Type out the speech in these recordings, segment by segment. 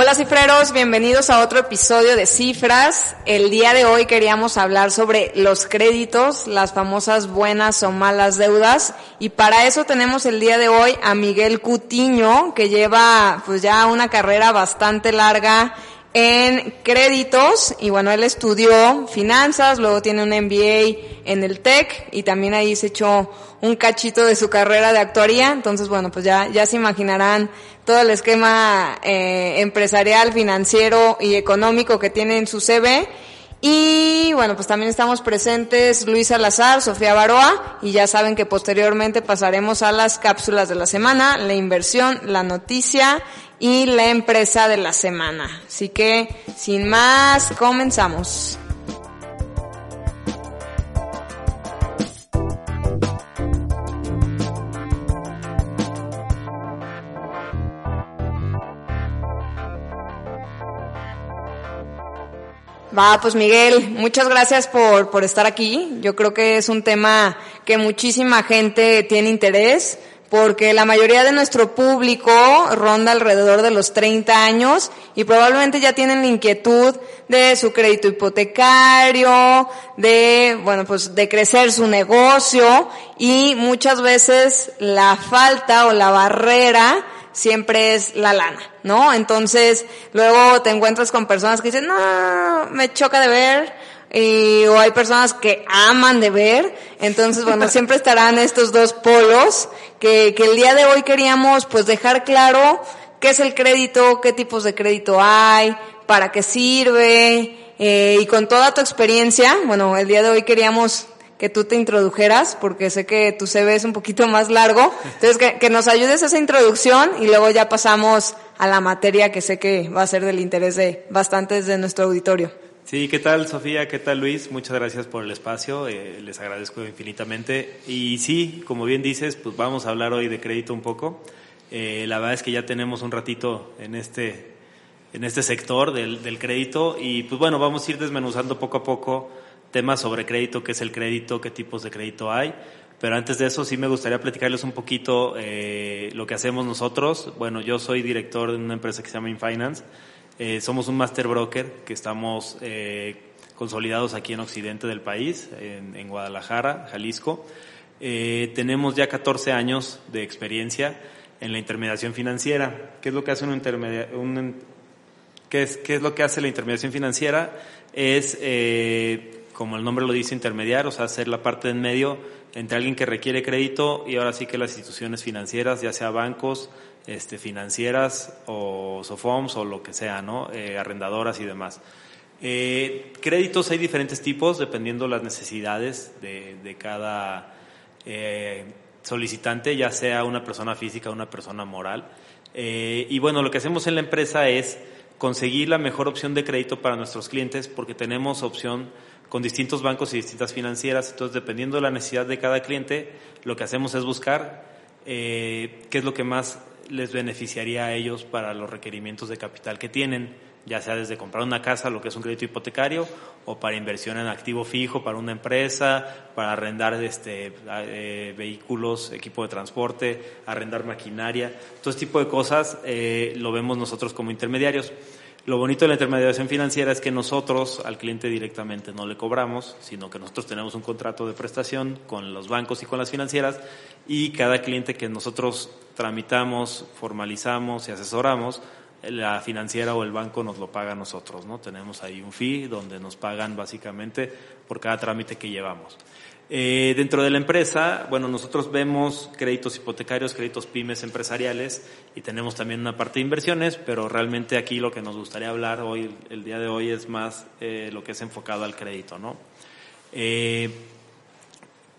Hola cifreros, bienvenidos a otro episodio de Cifras. El día de hoy queríamos hablar sobre los créditos, las famosas buenas o malas deudas y para eso tenemos el día de hoy a Miguel Cutiño que lleva pues ya una carrera bastante larga en créditos y bueno, él estudió finanzas, luego tiene un MBA en el TEC y también ahí se echó un cachito de su carrera de actuaría, entonces bueno, pues ya, ya se imaginarán todo el esquema eh, empresarial, financiero y económico que tiene en su CV. Y bueno, pues también estamos presentes Luis Salazar, Sofía Baroa, y ya saben que posteriormente pasaremos a las cápsulas de la semana, la inversión, la noticia y la empresa de la semana. Así que, sin más, comenzamos. Va, pues Miguel, muchas gracias por, por estar aquí. Yo creo que es un tema que muchísima gente tiene interés porque la mayoría de nuestro público ronda alrededor de los 30 años y probablemente ya tienen la inquietud de su crédito hipotecario, de, bueno, pues de crecer su negocio y muchas veces la falta o la barrera siempre es la lana, ¿no? Entonces, luego te encuentras con personas que dicen, no, me choca de ver, y, o hay personas que aman de ver, entonces bueno, siempre estarán estos dos polos que, que el día de hoy queríamos pues dejar claro qué es el crédito, qué tipos de crédito hay, para qué sirve, eh, y con toda tu experiencia, bueno, el día de hoy queríamos que tú te introdujeras, porque sé que tu CV es un poquito más largo. Entonces, que, que, nos ayudes a esa introducción y luego ya pasamos a la materia que sé que va a ser del interés de bastantes de nuestro auditorio. Sí, ¿qué tal Sofía? ¿Qué tal Luis? Muchas gracias por el espacio, eh, les agradezco infinitamente. Y sí, como bien dices, pues vamos a hablar hoy de crédito un poco. Eh, la verdad es que ya tenemos un ratito en este, en este sector del, del crédito y pues bueno, vamos a ir desmenuzando poco a poco temas sobre crédito, qué es el crédito, qué tipos de crédito hay. Pero antes de eso sí me gustaría platicarles un poquito eh, lo que hacemos nosotros. Bueno, yo soy director de una empresa que se llama InFinance. Eh, somos un master broker que estamos eh, consolidados aquí en occidente del país, en, Guadalajara, Jalisco. Eh, tenemos ya 14 años de experiencia en la intermediación financiera. ¿Qué es lo que hace un ¿qué, es, ¿Qué es lo que hace la intermediación financiera? Es como el nombre lo dice, intermediar, o sea, hacer la parte en medio entre alguien que requiere crédito y ahora sí que las instituciones financieras, ya sea bancos, este, financieras o SOFOMS o lo que sea, ¿no? Eh, arrendadoras y demás. Eh, créditos hay diferentes tipos dependiendo las necesidades de, de cada eh, solicitante, ya sea una persona física o una persona moral. Y bueno, lo que hacemos en la empresa es conseguir la mejor opción de crédito para nuestros clientes porque tenemos opción con distintos bancos y distintas financieras. Entonces, dependiendo de la necesidad de cada cliente, lo que hacemos es buscar qué es lo que más les beneficiaría a ellos para los requerimientos de capital que tienen, ya sea desde comprar una casa, lo que es un crédito hipotecario, o para inversión en activo fijo para una empresa, para arrendar este, eh, vehículos, equipo de transporte, arrendar maquinaria, todo este tipo de cosas eh, lo vemos nosotros como intermediarios. Lo bonito de la intermediación financiera es que nosotros al cliente directamente no le cobramos, sino que nosotros tenemos un contrato de prestación con los bancos y con las financieras y cada cliente que nosotros tramitamos, formalizamos y asesoramos, la financiera o el banco nos lo paga a nosotros, ¿no? Tenemos ahí un fee donde nos pagan básicamente por cada trámite que llevamos. Eh, dentro de la empresa, bueno, nosotros vemos créditos hipotecarios, créditos pymes empresariales y tenemos también una parte de inversiones, pero realmente aquí lo que nos gustaría hablar hoy, el día de hoy, es más eh, lo que es enfocado al crédito, ¿no? Eh,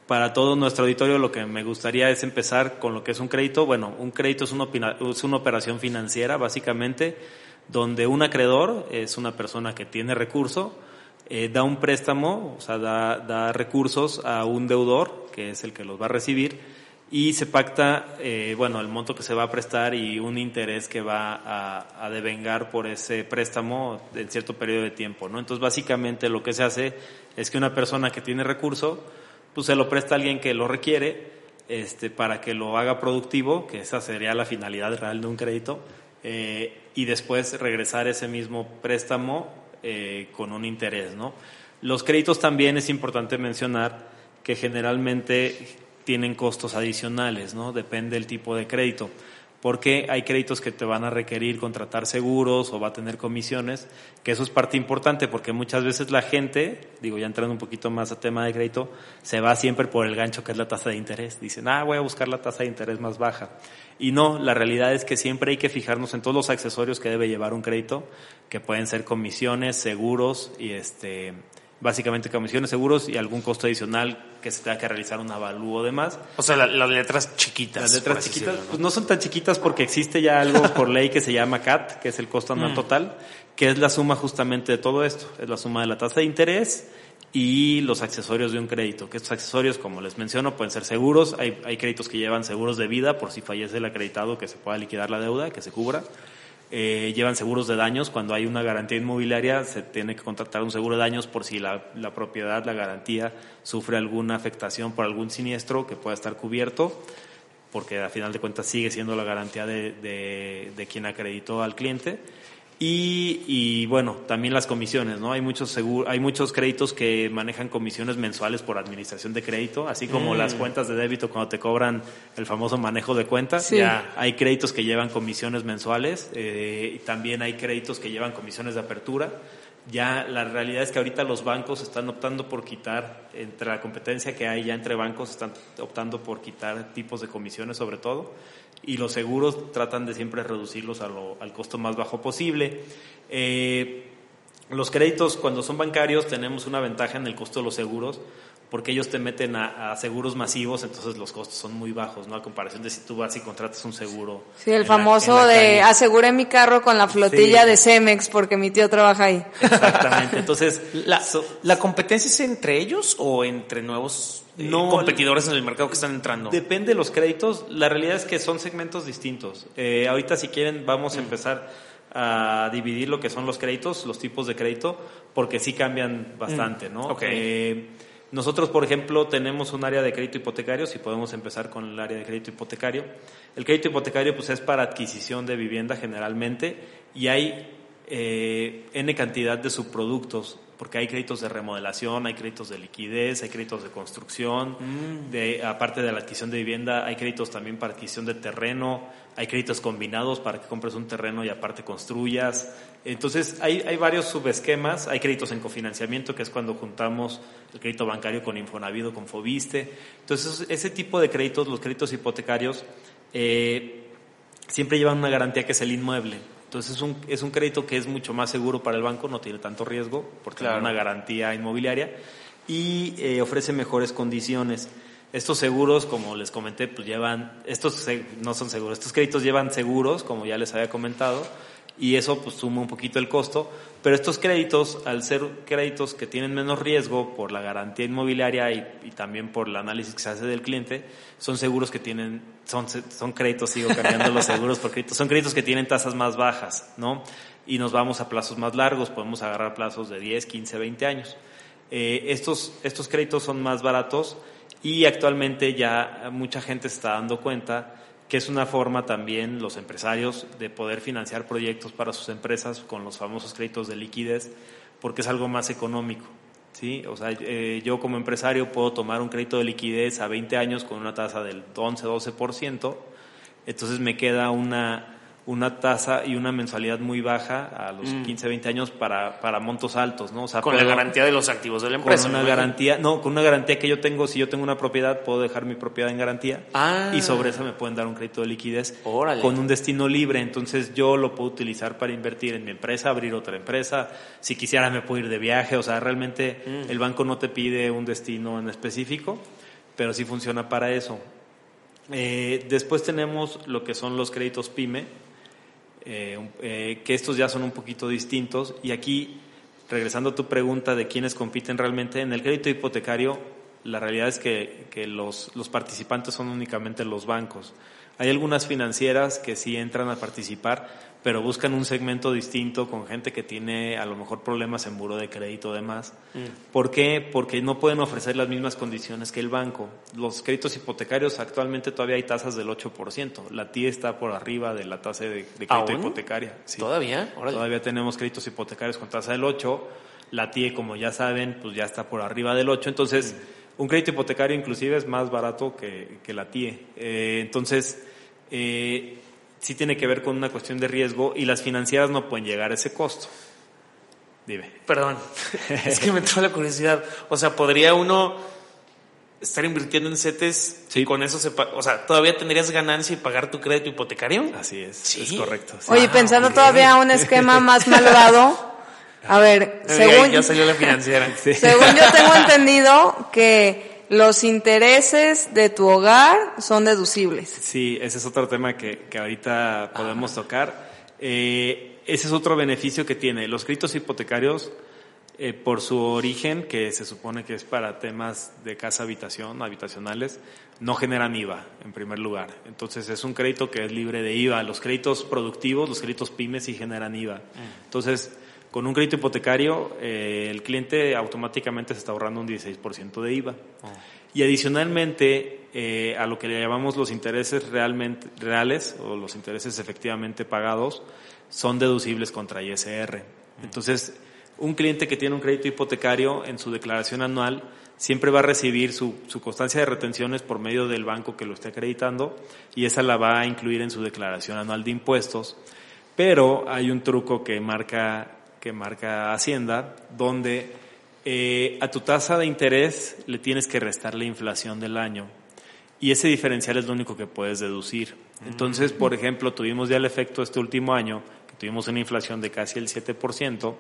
para todo nuestro auditorio lo que me gustaría es empezar con lo que es un crédito. Bueno, un crédito es una, es una operación financiera, básicamente, donde un acreedor es una persona que tiene recurso, eh, da un préstamo, o sea, da, da, recursos a un deudor, que es el que los va a recibir, y se pacta, eh, bueno, el monto que se va a prestar y un interés que va a, devengar por ese préstamo en cierto periodo de tiempo, ¿no? Entonces, básicamente lo que se hace es que una persona que tiene recurso, pues se lo presta a alguien que lo requiere, este, para que lo haga productivo, que esa sería la finalidad real de un crédito, eh, y después regresar ese mismo préstamo eh, con un interés, ¿no? Los créditos también es importante mencionar que generalmente tienen costos adicionales, ¿no? Depende del tipo de crédito. Porque hay créditos que te van a requerir contratar seguros o va a tener comisiones, que eso es parte importante porque muchas veces la gente, digo ya entrando un poquito más a tema de crédito, se va siempre por el gancho que es la tasa de interés. Dicen, ah, voy a buscar la tasa de interés más baja. Y no, la realidad es que siempre hay que fijarnos en todos los accesorios que debe llevar un crédito, que pueden ser comisiones, seguros y este, básicamente comisiones, seguros y algún costo adicional que se tenga que realizar un avalúo de más. O sea, las letras chiquitas. Las letras chiquitas, ¿no? pues no son tan chiquitas porque existe ya algo por ley que se llama CAT, que es el costo anual mm. total, que es la suma justamente de todo esto. Es la suma de la tasa de interés y los accesorios de un crédito. Que estos accesorios, como les menciono, pueden ser seguros. Hay, hay créditos que llevan seguros de vida por si fallece el acreditado que se pueda liquidar la deuda, que se cubra eh, llevan seguros de daños. Cuando hay una garantía inmobiliaria, se tiene que contratar un seguro de daños por si la, la propiedad, la garantía, sufre alguna afectación por algún siniestro que pueda estar cubierto, porque a final de cuentas sigue siendo la garantía de, de, de quien acreditó al cliente. Y, y, bueno, también las comisiones, ¿no? Hay muchos hay muchos créditos que manejan comisiones mensuales por administración de crédito, así como las mm. cuentas de débito cuando te cobran el famoso manejo de cuentas. Ya hay créditos que llevan comisiones mensuales eh, y también hay créditos que llevan comisiones de apertura. Ya la realidad es que ahorita los bancos están optando por quitar, entre la competencia que hay ya entre bancos, están optando por quitar tipos de comisiones sobre todo y los seguros tratan de siempre reducirlos al costo más bajo posible. Eh, los créditos, cuando son bancarios, tenemos una ventaja en el costo de los seguros, porque ellos te meten a, seguros masivos, entonces los costos son muy bajos, ¿no? A comparación de si tú vas y contratas un seguro. Sí, el famoso de aseguré mi carro con la flotilla de Cemex porque mi tío trabaja ahí. Exactamente. Entonces, ¿La, ¿la competencia es entre ellos o entre nuevos eh, no, competidores en el mercado que están entrando? Depende de los créditos. La realidad es que son segmentos distintos. Eh, ahorita, si quieren, vamos a mm. empezar a dividir lo que son los créditos, los tipos de crédito, porque sí cambian bastante, mm. ¿no? Okay. Eh, nosotros, por ejemplo, tenemos un área de crédito hipotecario, si podemos empezar con el área de crédito hipotecario. El crédito hipotecario pues, es para adquisición de vivienda generalmente y hay eh, N cantidad de subproductos, porque hay créditos de remodelación, hay créditos de liquidez, hay créditos de construcción, mm. de, aparte de la adquisición de vivienda, hay créditos también para adquisición de terreno, hay créditos combinados para que compres un terreno y aparte construyas. Entonces, hay, hay varios subesquemas, hay créditos en cofinanciamiento, que es cuando juntamos el crédito bancario con Infonavit con Fobiste. Entonces, ese tipo de créditos, los créditos hipotecarios, eh, siempre llevan una garantía que es el inmueble. Entonces, es un, es un crédito que es mucho más seguro para el banco, no tiene tanto riesgo, porque tiene una garantía inmobiliaria y eh, ofrece mejores condiciones. Estos seguros, como les comenté, pues llevan, estos no son seguros, estos créditos llevan seguros, como ya les había comentado, y eso pues suma un poquito el costo, pero estos créditos, al ser créditos que tienen menos riesgo por la garantía inmobiliaria y, también por el análisis que se hace del cliente, son seguros que tienen, son, son créditos, sigo cambiando los seguros por créditos, son créditos que tienen tasas más bajas, ¿no? Y nos vamos a plazos más largos, podemos agarrar plazos de 10, 15, 20 años. Eh, estos, estos créditos son más baratos y actualmente ya mucha gente está dando cuenta que es una forma también los empresarios de poder financiar proyectos para sus empresas con los famosos créditos de liquidez, porque es algo más económico. ¿sí? O sea, eh, yo como empresario puedo tomar un crédito de liquidez a 20 años con una tasa del 11-12%, entonces me queda una una tasa y una mensualidad muy baja a los 15, mm. 20 años para, para montos altos, ¿no? O sea, con la garantía de los activos de la empresa. Con una garantía, no, con una garantía que yo tengo, si yo tengo una propiedad, puedo dejar mi propiedad en garantía ah. y sobre eso me pueden dar un crédito de liquidez con un destino libre, entonces yo lo puedo utilizar para invertir en mi empresa, abrir otra empresa, si quisiera me puedo ir de viaje, o sea, realmente mm. el banco no te pide un destino en específico, pero sí funciona para eso. Eh, después tenemos lo que son los créditos PYME, eh, eh, que estos ya son un poquito distintos. Y aquí, regresando a tu pregunta de quiénes compiten realmente, en el crédito hipotecario La realidad es que, que los, los participantes son únicamente los bancos. Hay algunas financieras que sí entran a participar, pero buscan un segmento distinto con gente que tiene a lo mejor problemas en buro de crédito demás. Mm. ¿Por qué? Porque no pueden ofrecer las mismas condiciones que el banco. Los créditos hipotecarios actualmente todavía hay tasas del 8%. La TIE está por arriba de la tasa de, crédito hipotecaria. ¿Todavía? Todavía tenemos créditos hipotecarios con tasa del 8. La TIE, como ya saben, pues ya está por arriba del 8. Entonces, mm. un crédito hipotecario inclusive es más barato que, que la TIE. Eh, entonces, eh, sí tiene que ver con una cuestión de riesgo y las financieras no pueden llegar a ese costo. Dime. Perdón, es que me entró la curiosidad. O sea, ¿podría uno estar invirtiendo en CETES y con eso se o sea, todavía tendrías ganancia y pagar tu crédito hipotecario? Así es, ¿Sí? es correcto. Oye, pensando todavía un esquema más malvado, a ver, según ya salió la financiera. Según yo tengo entendido que los intereses de tu hogar son deducibles. Sí, ese es otro tema que, que ahorita podemos tocar. Eh, ese es otro beneficio que tiene. Los créditos hipotecarios, eh, por su origen, que se supone que es para temas de casa habitación, habitacionales, no generan IVA, en primer lugar. Entonces es un crédito que es libre de IVA. Los créditos productivos, los créditos pymes sí generan IVA. Mm. Entonces, con un crédito hipotecario, eh, el cliente automáticamente se está ahorrando un 16% de IVA. Ah. Y adicionalmente, eh, a lo que le llamamos los intereses realmente reales o los intereses efectivamente pagados, son deducibles contra ISR. Mm. Entonces, un cliente que tiene un crédito hipotecario en su declaración anual siempre va a recibir su, su, constancia de retenciones por medio del banco que lo esté acreditando y esa la va a incluir en su declaración anual de impuestos. Pero hay un truco que marca que marca Hacienda, donde eh, a tu tasa de interés le tienes que restar la inflación del año. Y ese diferencial es lo único que puedes deducir. Entonces, por ejemplo, tuvimos ya el efecto este último año, que tuvimos una inflación de casi el 7%,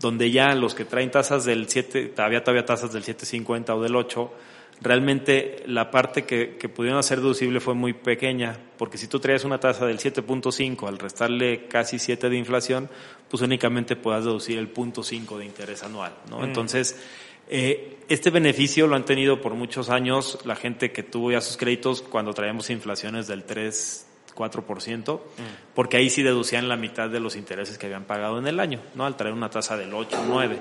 donde ya los que traen tasas del 7, todavía todavía tasas del 7.50 o del 8, realmente la parte que, pudieron hacer deducible fue muy pequeña, porque si tú traes una tasa del 7.5 al restarle casi 7 de inflación, pues únicamente puedas deducir el 0.5 de interés anual, ¿no? Mm. Entonces, eh, este beneficio lo han tenido por muchos años la gente que tuvo ya sus créditos cuando traíamos inflaciones del 3, 4%, mm. porque ahí sí deducían la mitad de los intereses que habían pagado en el año, ¿no? Al traer una tasa del 8, 9.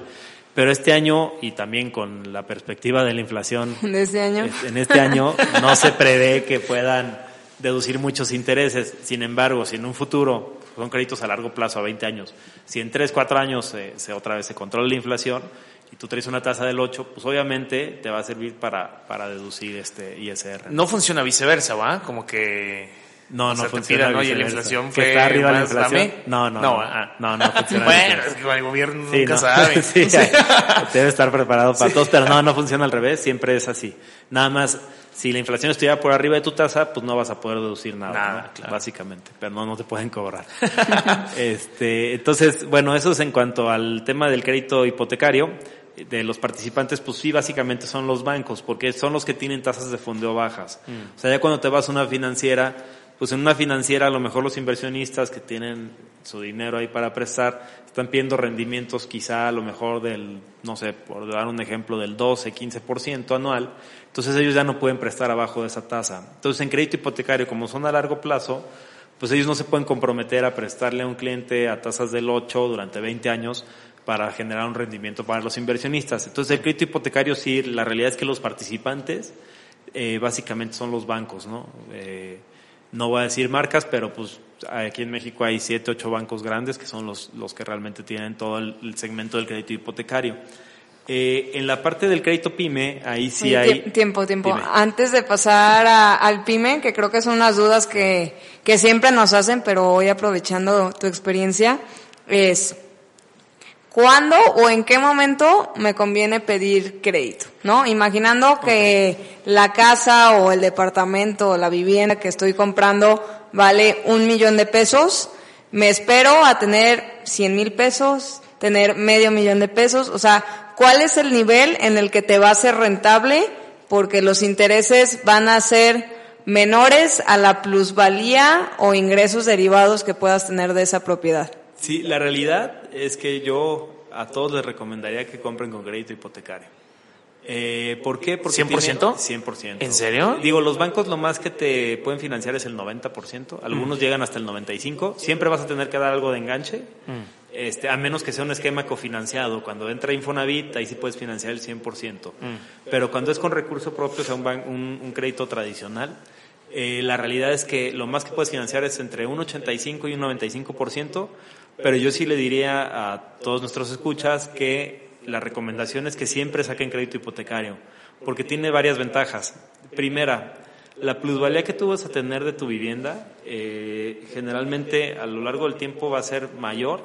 Pero este año, y también con la perspectiva de la inflación, este año? en este año no se prevé que puedan deducir muchos intereses. Sin embargo, si en un futuro son créditos a largo plazo, a 20 años, si en 3, 4 años se, otra vez se controla la inflación y tú traes una tasa del 8, pues obviamente te va a servir para, para deducir este ISR. No funciona viceversa, ¿va? Como que no, no funciona. ¿no? Y la inflación fue que está arriba la inflación. No, no, no, no, no, no funciona. bueno, es que el gobierno nunca sabe. sí, debe estar preparado para todos, pero no, no funciona al revés, siempre es así. Nada más, si la inflación estuviera por arriba de tu tasa, pues no vas a poder deducir nada, nada claro. básicamente, pero no, no te pueden cobrar. este, entonces, bueno, eso es en cuanto al tema del crédito hipotecario de los participantes, pues sí, básicamente son los bancos, porque son los que tienen tasas de fondeo bajas. Mm. O sea, ya cuando te vas a una financiera, pues en una financiera a lo mejor los inversionistas que tienen su dinero ahí para prestar están pidiendo rendimientos quizá a lo mejor del, no sé, por dar un ejemplo, del 12, 15% anual. Entonces ellos ya no pueden prestar abajo de esa tasa. Entonces en crédito hipotecario, como son a largo plazo, pues ellos no se pueden comprometer a prestarle a un cliente a tasas del 8 durante 20 años para generar un rendimiento para los inversionistas. Entonces el crédito hipotecario sí, la realidad es que los participantes eh, básicamente son los bancos, ¿no? Eh, no voy a decir marcas, pero pues aquí en México hay siete, ocho bancos grandes que son los, los que realmente tienen todo el, segmento del crédito hipotecario. Eh, en la parte del crédito PYME, ahí sí hay... Tiempo, tiempo. Antes de pasar al PYME, que creo que son unas dudas que, que siempre nos hacen, pero hoy aprovechando tu experiencia, es ¿Cuándo o en qué momento me conviene pedir crédito? ¿No? Imaginando que la casa o el departamento o la vivienda que estoy comprando vale un millón de pesos, me espero a tener cien mil pesos, tener medio millón de pesos, o sea, ¿cuál es el nivel en el que te va a ser rentable? Porque los intereses van a ser menores a la plusvalía o ingresos derivados que puedas tener de esa propiedad. Sí, la realidad es que yo a todos les recomendaría que compren con crédito hipotecario. Eh, ¿Por qué? Porque ¿100%? Tiene 100%. ¿En serio? Digo, los bancos lo más que te pueden financiar es el 90%, algunos Mm. llegan hasta el 95%, siempre vas a tener que dar algo de enganche, Mm. este, a menos que sea un esquema cofinanciado. Cuando entra Infonavit, ahí sí puedes financiar el 100%. Mm. Pero cuando es con recurso propio, o sea, un, ban- un, un crédito tradicional, eh, la realidad es que lo más que puedes financiar es entre un 85 y un 95%, pero yo sí le diría a todos nuestros escuchas que la recomendación es que siempre saquen crédito hipotecario, porque tiene varias ventajas. Primera, la plusvalía que tú vas a tener de tu vivienda eh, generalmente a lo largo del tiempo va a ser mayor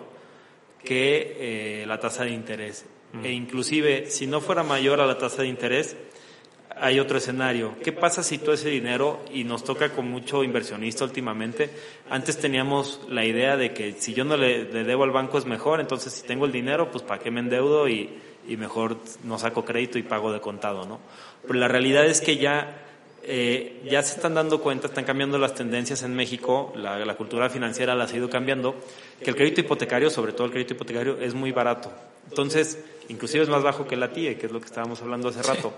que eh, la tasa de interés. E inclusive, si no fuera mayor a la tasa de interés, hay otro escenario. ¿Qué pasa si todo ese dinero, y nos toca con mucho inversionista últimamente, antes teníamos la idea de que si yo no le, debo al banco es mejor, entonces si tengo el dinero, pues para qué me endeudo y, mejor no saco crédito y pago de contado, ¿no? Pero la realidad es que ya, eh, ya se están dando cuenta, están cambiando las tendencias en México, la, la cultura financiera las ha ido cambiando, que el crédito hipotecario, sobre todo el crédito hipotecario, es muy barato. Entonces, inclusive es más bajo que la TIE, que es lo que estábamos hablando hace rato.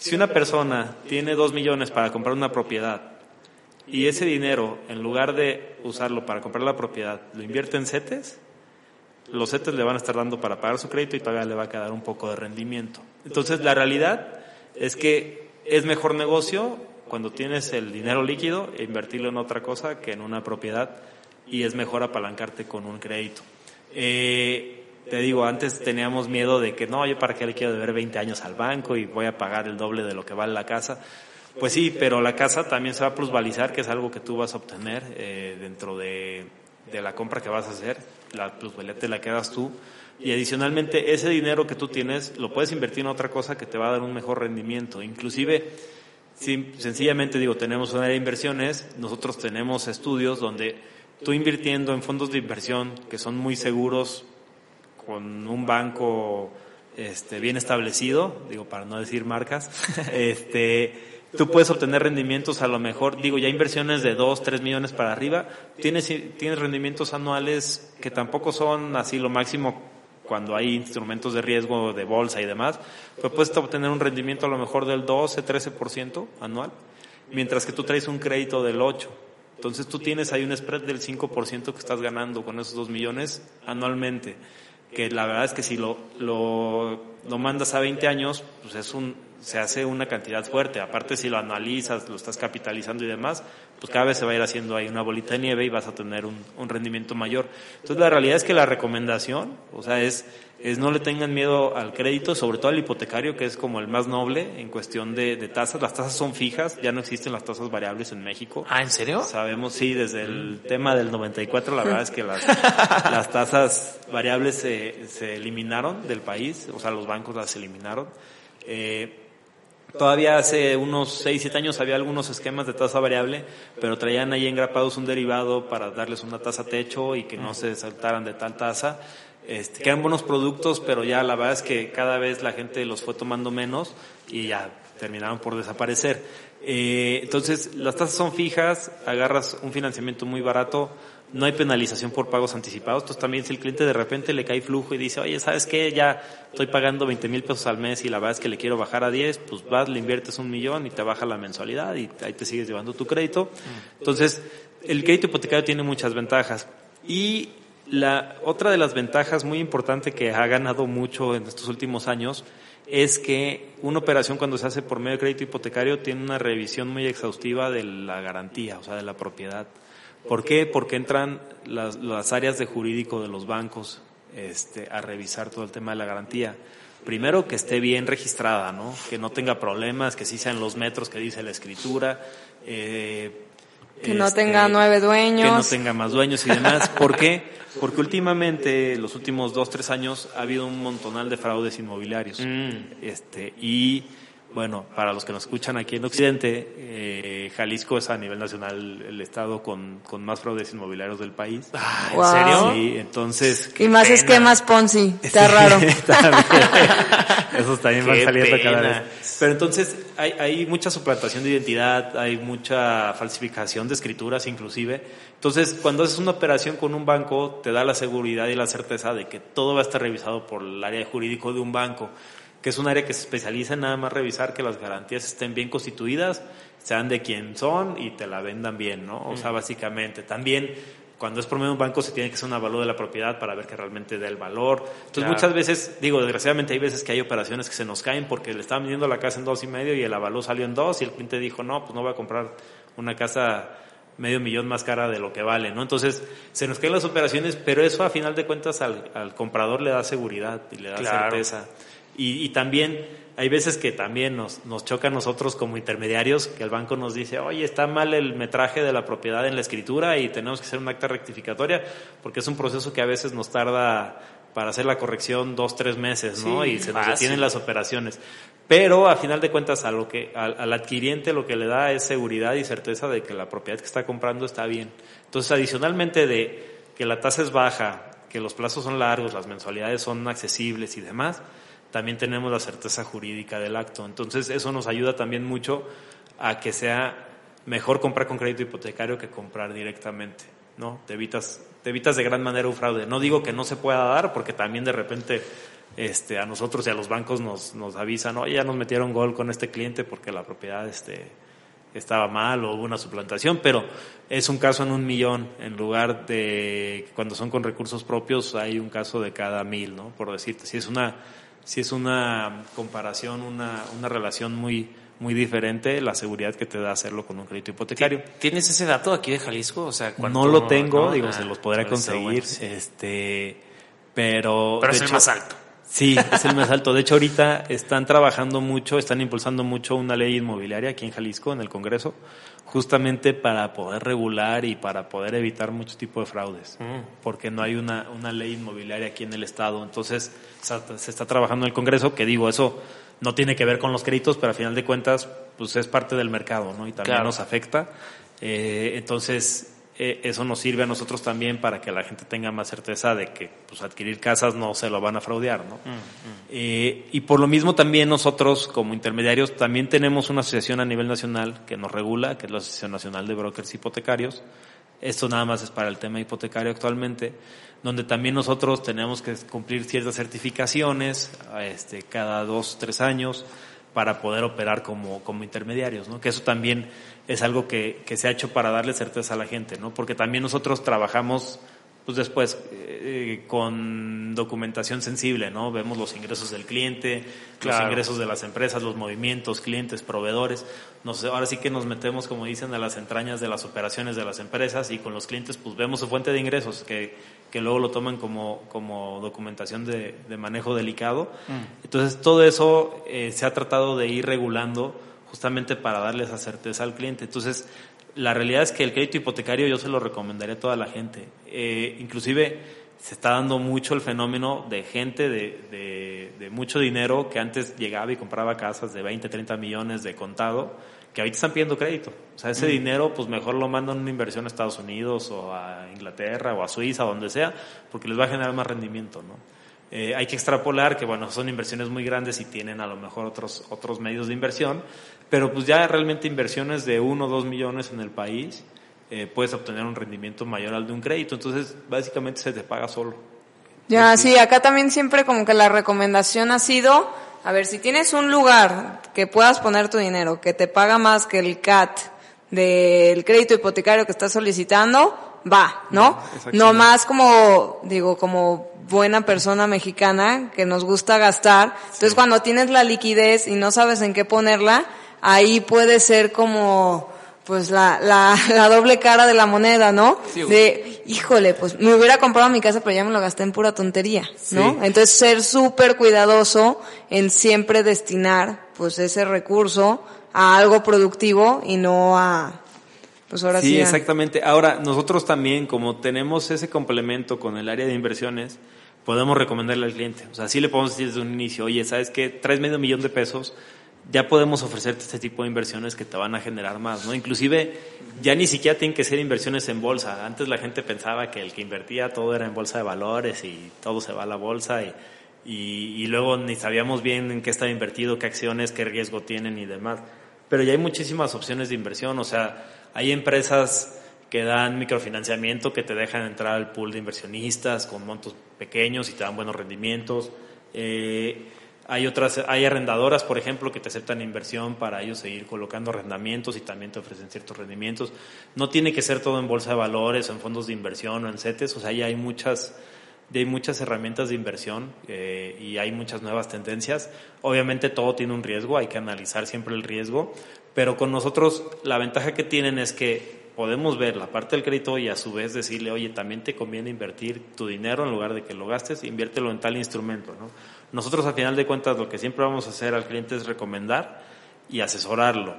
Si una persona tiene dos millones para comprar una propiedad y ese dinero, en lugar de usarlo para comprar la propiedad, lo invierte en CETES, los CETES le van a estar dando para pagar su crédito y todavía le va a quedar un poco de rendimiento. Entonces, la realidad es que es mejor negocio cuando tienes el dinero líquido e invertirlo en otra cosa que en una propiedad y es mejor apalancarte con un crédito. Eh, te digo, antes teníamos miedo de que no, yo para qué le quiero deber 20 años al banco y voy a pagar el doble de lo que vale la casa. Pues sí, pero la casa también se va a plusvalizar, que es algo que tú vas a obtener eh, dentro de, de la compra que vas a hacer. La plusvalía te la quedas tú. Y adicionalmente, ese dinero que tú tienes lo puedes invertir en otra cosa que te va a dar un mejor rendimiento. Inclusive, Sí, sencillamente digo, tenemos una área de inversiones, nosotros tenemos estudios donde tú invirtiendo en fondos de inversión que son muy seguros, con un banco este, bien establecido, digo, para no decir marcas, este, tú puedes obtener rendimientos a lo mejor, digo, ya inversiones de 2, 3 millones para arriba, tienes, tienes rendimientos anuales que tampoco son así lo máximo cuando hay instrumentos de riesgo de bolsa y demás, pues puedes obtener un rendimiento a lo mejor del 12, 13% anual, mientras que tú traes un crédito del 8%. Entonces tú tienes ahí un spread del 5% que estás ganando con esos 2 millones anualmente, que la verdad es que si lo, lo, lo mandas a 20 años, pues es un, se hace una cantidad fuerte. Aparte si lo analizas, lo estás capitalizando y demás, pues cada vez se va a ir haciendo ahí una bolita de nieve y vas a tener un, un rendimiento mayor. Entonces la realidad es que la recomendación, o sea, es, es no le tengan miedo al crédito, sobre todo al hipotecario, que es como el más noble en cuestión de, de tasas. Las tasas son fijas, ya no existen las tasas variables en México. Ah, ¿en serio? Sabemos, sí, desde el tema del 94, la verdad es que las, las tasas variables se, se eliminaron del país, o sea, los bancos las eliminaron. Eh, Todavía hace unos 6, 7 años había algunos esquemas de tasa variable, pero traían ahí engrapados un derivado para darles una tasa techo y que no se saltaran de tal tasa. Este, que eran buenos productos, pero ya la verdad es que cada vez la gente los fue tomando menos y ya terminaron por desaparecer. Eh, entonces, las tasas son fijas, agarras un financiamiento muy barato, no hay penalización por pagos anticipados. Entonces también si el cliente de repente le cae flujo y dice, oye, ¿sabes qué? Ya estoy pagando 20 mil pesos al mes y la verdad es que le quiero bajar a 10, pues vas, le inviertes un millón y te baja la mensualidad y ahí te sigues llevando tu crédito. Entonces, el crédito hipotecario tiene muchas ventajas. Y la otra de las ventajas muy importante que ha ganado mucho en estos últimos años es que una operación cuando se hace por medio de crédito hipotecario tiene una revisión muy exhaustiva de la garantía, o sea, de la propiedad. ¿Por qué? Porque entran las, áreas de jurídico de los bancos este, a revisar todo el tema de la garantía. Primero, que esté bien registrada, ¿no? Que no tenga problemas, que sí sean los metros que dice la escritura. Eh, que no tenga nueve dueños. Que no tenga más dueños y demás. ¿Por qué? Porque últimamente, los últimos dos, tres años, ha habido un montonal de fraudes inmobiliarios. Mm. Este, y bueno, para los que nos escuchan aquí en Occidente, eh, Jalisco es a nivel nacional el estado con, con más fraudes inmobiliarios del país. Ah, ¿En Wow. serio? Sí, entonces... Y más pena. esquemas Ponzi. Está raro. También. Esos también van saliendo cada vez. Pero entonces hay, hay mucha suplantación de identidad, hay mucha falsificación de escrituras inclusive. Entonces, cuando haces una operación con un banco, te da la seguridad y la certeza de que todo va a estar revisado por el área jurídico de un banco. Que es un área que se especializa en nada más revisar que las garantías estén bien constituidas, sean de quién son y te la vendan bien, ¿no? O sea, básicamente. También cuando es por medio de un banco se tiene que hacer un avalúo de la propiedad para ver que realmente dé el valor. Entonces muchas veces, digo, desgraciadamente hay veces que hay operaciones que se nos caen porque le estaban vendiendo la casa en dos y medio y el avalúo salió en dos y el cliente dijo, no, pues no voy a comprar una casa medio millón más cara de lo que vale, ¿no? Entonces se nos caen las operaciones, pero eso a final de cuentas al, comprador le da seguridad y le da certeza. Y, y también hay veces que también nos, nos choca a nosotros como intermediarios que el banco nos dice, oye, está mal el metraje de la propiedad en la escritura y tenemos que hacer un acta rectificatoria, porque es un proceso que a veces nos tarda para hacer la corrección dos, tres meses, ¿no? y se nos detienen las operaciones. Pero a final de cuentas a lo que, al, al, adquiriente lo que le da es seguridad y certeza de que la propiedad que está comprando está bien. Entonces, adicionalmente de que la tasa es baja, que los plazos son largos, las mensualidades son accesibles y demás, también tenemos la certeza jurídica del acto. Entonces eso nos ayuda también mucho a que sea mejor comprar con crédito hipotecario que comprar directamente, ¿no? Te evitas, te evitas de gran manera un fraude. No digo que no se pueda dar, porque también de repente este, a nosotros y a los bancos nos, nos avisan, oye, ya nos metieron gol con este cliente porque la propiedad este, estaba mal o hubo una suplantación, pero es un caso en un millón, en lugar de cuando son con recursos propios hay un caso de cada mil, ¿no? Por decirte, si es una si es una comparación, una, una relación muy, muy diferente la seguridad que te da hacerlo con un crédito hipotecario. ¿Tienes ese dato aquí de Jalisco? O sea, no lo tengo, digo, se los podrá conseguir, este, pero... Pero es el más alto. Sí, es el más alto. De hecho, ahorita están trabajando mucho, están impulsando mucho una ley inmobiliaria aquí en Jalisco, en el Congreso, justamente para poder regular y para poder evitar mucho tipo de fraudes, mm. porque no hay una, una ley inmobiliaria aquí en el Estado. Entonces, se está trabajando en el Congreso, que digo, eso no tiene que ver con los créditos, pero a final de cuentas, pues es parte del mercado, ¿no? Y también nos afecta. Eh, entonces, eh, eso nos sirve a nosotros también para que la gente tenga más certeza de que pues, adquirir casas no se lo van a fraudear. ¿no? Mm, mm. Eh, y por lo mismo también nosotros como intermediarios también tenemos una asociación a nivel nacional que nos regula, que es la Asociación Nacional de Brokers Hipotecarios. Esto nada más es para el tema hipotecario actualmente, donde también nosotros tenemos que cumplir ciertas certificaciones este, cada dos, tres años para poder operar como, como intermediarios, ¿no? Que eso también es algo que, que se ha hecho para darle certeza a la gente, ¿no? Porque también nosotros trabajamos pues después eh, con documentación sensible, ¿no? Vemos los ingresos del cliente, los ingresos de las empresas, los movimientos, clientes, proveedores. Nos, ahora sí que nos metemos, como dicen, a las entrañas de las operaciones de las empresas y con los clientes pues vemos su fuente de ingresos que, que luego lo toman como, como documentación de, de manejo delicado. Mm. Entonces todo eso eh, se ha tratado de ir regulando justamente para darle esa certeza al cliente. Entonces, la realidad es que el crédito hipotecario yo se lo recomendaría a toda la gente. Eh, inclusive se está dando mucho el fenómeno de gente de, de, mucho dinero que antes llegaba y compraba casas de 20, 30 millones de contado, que ahorita están pidiendo crédito. O sea, ese mm. dinero pues mejor lo mandan una inversión a Estados Unidos o a Inglaterra o a Suiza, donde sea, porque les va a generar más rendimiento, ¿no? Eh, hay que extrapolar que, bueno, son inversiones muy grandes y tienen a lo mejor otros, otros medios de inversión, pero pues ya realmente inversiones de uno o dos millones en el país, eh, puedes obtener un rendimiento mayor al de un crédito. Entonces, básicamente se te paga solo. Ya, sí, acá también siempre como que la recomendación ha sido, a ver, si tienes un lugar que puedas poner tu dinero, que te paga más que el CAT del crédito hipotecario que estás solicitando, va, ¿no? No más como, digo, como buena persona mexicana que nos gusta gastar. Entonces cuando tienes la liquidez y no sabes en qué ponerla, ahí puede ser como pues la, la, la doble cara de la moneda, ¿no? de, híjole, pues me hubiera comprado mi casa, pero ya me lo gasté en pura tontería, ¿no? Entonces ser súper cuidadoso en siempre destinar pues ese recurso a algo productivo y no a pues ahora sí. Sí, exactamente. Ahora, nosotros también, como tenemos ese complemento con el área de inversiones, podemos recomendarle al cliente. O sea, sí le podemos decir desde un inicio, oye, ¿sabes qué? Traes medio millón de pesos, ya podemos ofrecerte este tipo de inversiones que te van a generar más, ¿no? Inclusive, ya ni siquiera tienen que ser inversiones en bolsa. Antes la gente pensaba que el que invertía todo era en bolsa de valores y todo se va a la bolsa y, y, y luego ni sabíamos bien en qué estaba invertido, qué acciones, qué riesgo tienen y demás. Pero ya hay muchísimas opciones de inversión, o sea, hay empresas que dan microfinanciamiento, que te dejan entrar al pool de inversionistas con montos pequeños y te dan buenos rendimientos. Eh, Hay otras, hay arrendadoras, por ejemplo, que te aceptan inversión para ellos seguir colocando arrendamientos y también te ofrecen ciertos rendimientos. No tiene que ser todo en bolsa de valores o en fondos de inversión o en CETES, o sea, ya hay muchas, hay muchas herramientas de inversión eh, y hay muchas nuevas tendencias. Obviamente todo tiene un riesgo, hay que analizar siempre el riesgo, pero con nosotros la ventaja que tienen es que podemos ver la parte del crédito y a su vez decirle, oye, también te conviene invertir tu dinero en lugar de que lo gastes, inviértelo en tal instrumento, ¿no? Nosotros, a final de cuentas, lo que siempre vamos a hacer al cliente es recomendar y asesorarlo.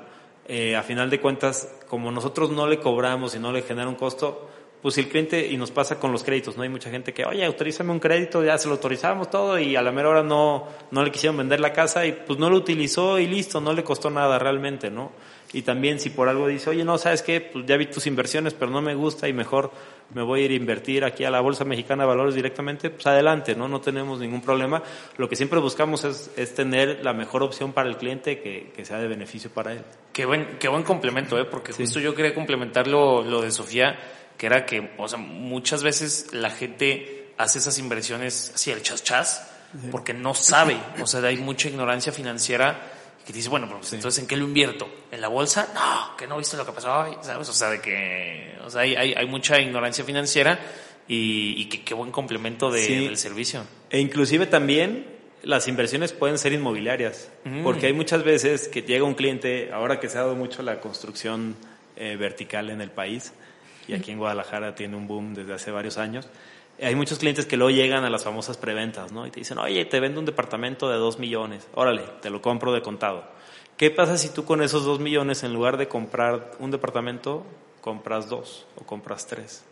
Eh, a final de cuentas, como nosotros no le cobramos y no le genera un costo, pues el cliente, y nos pasa con los créditos, ¿no? Hay mucha gente que, oye, autorízame un crédito, ya se lo autorizamos todo y a la mera hora no, no le quisieron vender la casa y pues no lo utilizó y listo, no le costó nada realmente, ¿no? Y también si por algo dice, oye, no, ¿sabes qué? Pues ya vi tus inversiones, pero no me gusta y mejor me voy a ir a invertir aquí a la Bolsa Mexicana de Valores directamente, pues adelante, ¿no? No tenemos ningún problema. Lo que siempre buscamos es, es tener la mejor opción para el cliente que, que, sea de beneficio para él. Qué buen, qué buen complemento, ¿eh? Porque justo yo quería complementar lo, lo de Sofía, que era que, o sea, muchas veces la gente hace esas inversiones así al chas chas, porque no sabe, o sea, hay mucha ignorancia financiera que dice, bueno, pues entonces ¿en qué lo invierto? ¿En la bolsa? No, que no viste lo que pasó hoy, ¿sabes? O sea, de que, o sea, hay, hay, hay mucha ignorancia financiera y, y qué buen complemento de, del servicio. E inclusive también las inversiones pueden ser inmobiliarias, mm. porque hay muchas veces que llega un cliente, ahora que se ha dado mucho la construcción eh, vertical en el país, y aquí en Guadalajara tiene un boom desde hace varios años, hay muchos clientes que luego llegan a las famosas preventas, ¿no? Y te dicen, oye, te vendo un departamento de dos millones, órale, te lo compro de contado. ¿Qué pasa si tú con esos dos millones, en lugar de comprar un departamento, compras dos o compras tres?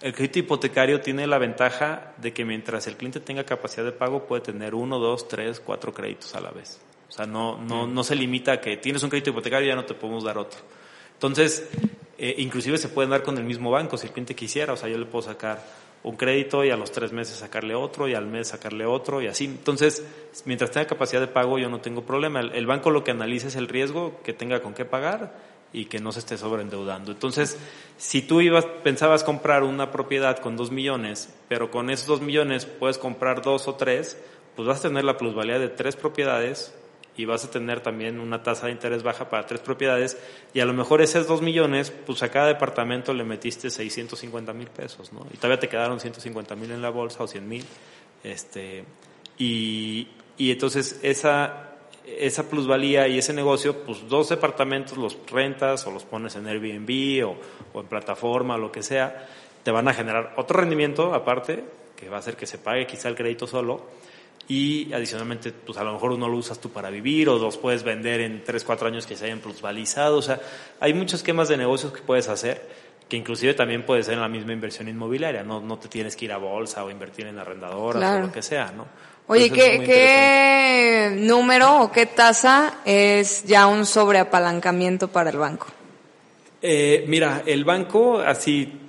El crédito hipotecario tiene la ventaja de que mientras el cliente tenga capacidad de pago, puede tener uno, dos, tres, cuatro créditos a la vez. O sea, no, no, no se limita a que tienes un crédito hipotecario y ya no te podemos dar otro. Entonces, eh, inclusive se pueden dar con el mismo banco si el cliente quisiera. O sea, yo le puedo sacar un crédito y a los tres meses sacarle otro y al mes sacarle otro y así. Entonces, mientras tenga capacidad de pago yo no tengo problema. El, banco lo que analiza es el riesgo que tenga con qué pagar y que no se esté sobreendeudando. Entonces, si tú ibas, pensabas comprar una propiedad con dos millones, pero con esos dos millones puedes comprar dos o tres, pues vas a tener la plusvalía de tres propiedades y vas a tener también una tasa de interés baja para tres propiedades y a lo mejor esos dos millones, pues a cada departamento le metiste 650 mil pesos, ¿no? Y todavía te quedaron 150 mil en la bolsa o 100 mil. Este, y, y entonces esa, esa plusvalía y ese negocio, pues dos departamentos los rentas o los pones en Airbnb o, o en plataforma lo que sea, te van a generar otro rendimiento aparte, que va a hacer que se pague quizá el crédito solo y adicionalmente, pues a lo mejor uno lo usas tú para vivir o los puedes vender en 3, 4 años que se hayan plusvalizado. O sea, hay muchos esquemas de negocios que puedes hacer que inclusive también puede ser en la misma inversión inmobiliaria. No, no te tienes que ir a bolsa o invertir en arrendadoras o lo que sea, ¿no? Oye, ¿qué, ¿qué número o qué tasa es ya un sobreapalancamiento para el banco? Eh, mira, el banco, así,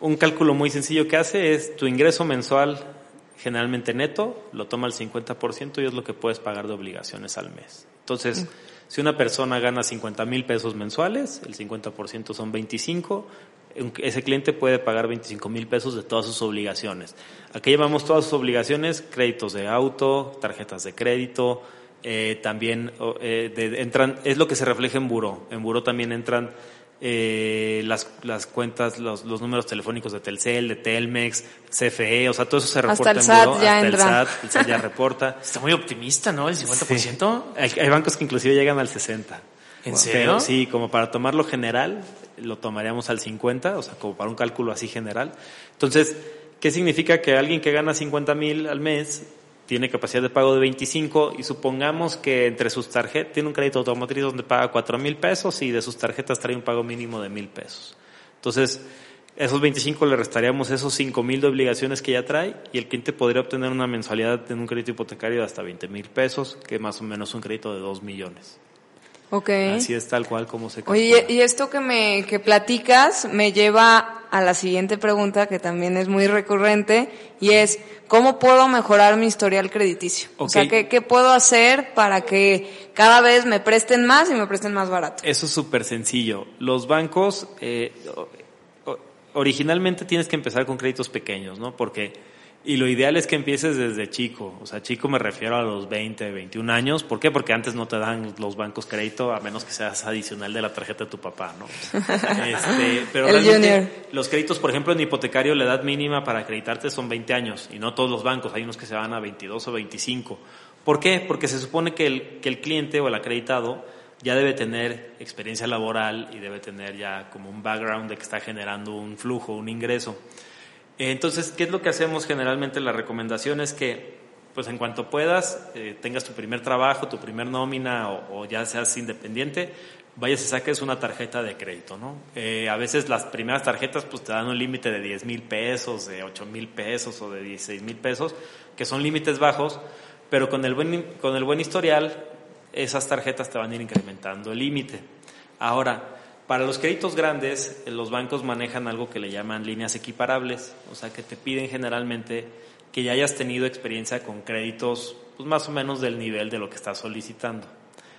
un cálculo muy sencillo que hace es tu ingreso mensual generalmente neto, lo toma el 50% y es lo que puedes pagar de obligaciones al mes. Entonces, si una persona gana 50 mil pesos mensuales, el 50% son 25, ese cliente puede pagar 25 mil pesos de todas sus obligaciones. Aquí llevamos todas sus obligaciones, créditos de auto, tarjetas de crédito, eh, también eh, entran, es lo que se refleja en Buró. En Buró también entran eh, las, las cuentas, los, los números telefónicos de Telcel, de Telmex, CFE, o sea, todo eso se reporta Hasta el en SAT ya hasta entra. el SAT, el SAT ya reporta. Está muy optimista, ¿no? El 50%. Hay, hay bancos que inclusive llegan al 60. ¿En Pero serio? sí, como para tomarlo general, lo tomaríamos al 50, o sea, como para un cálculo así general. Entonces, ¿qué significa que alguien que gana 50 mil al mes tiene capacidad de pago de 25 y supongamos que entre sus tarjetas tiene un crédito automotriz donde paga 4 mil pesos y de sus tarjetas trae un pago mínimo de mil pesos. Entonces, esos 25 le restaríamos esos 5 mil de obligaciones que ya trae y el cliente podría obtener una mensualidad en un crédito hipotecario de hasta 20 mil pesos, que más o menos un crédito de 2 millones. Ok. Así es tal cual como se Oye, calcula. y esto que me que platicas me lleva a la siguiente pregunta que también es muy recurrente y es ¿cómo puedo mejorar mi historial crediticio? O sea. ¿qué, ¿qué puedo hacer para que cada vez me presten más y me presten más barato? Eso es súper sencillo. Los bancos, eh, originalmente tienes que empezar con créditos pequeños, ¿no? Porque Y lo ideal es que empieces desde chico. O sea, chico me refiero a los 20, 21 años. ¿Por qué? Porque antes no te dan los bancos crédito a menos que seas adicional de la tarjeta de tu papá, ¿no? Este, pero realmente los créditos, por ejemplo, en hipotecario, la edad mínima para acreditarte son 20 años. Y no todos los bancos. Hay unos que se van a 22 o 25. ¿Por qué? Porque se supone que el, que el cliente o el acreditado ya debe tener experiencia laboral y debe tener ya como un background de que está generando un flujo, un ingreso. Entonces, ¿qué es lo que hacemos generalmente? La recomendación es que, pues en cuanto puedas, eh, tengas tu primer trabajo, tu primer nómina o, ya seas independiente, vayas y saques una tarjeta de crédito, ¿no? Eh, a veces las primeras tarjetas pues te dan un límite de 10 mil pesos, de 8 mil pesos o de 16 mil pesos, que son límites bajos, pero con el buen, con el buen historial, esas tarjetas te van a ir incrementando el límite. Ahora, para los créditos grandes, eh, los bancos manejan algo que le llaman líneas equiparables, o sea que te piden generalmente que ya hayas tenido experiencia con créditos pues más o menos del nivel de lo que estás solicitando.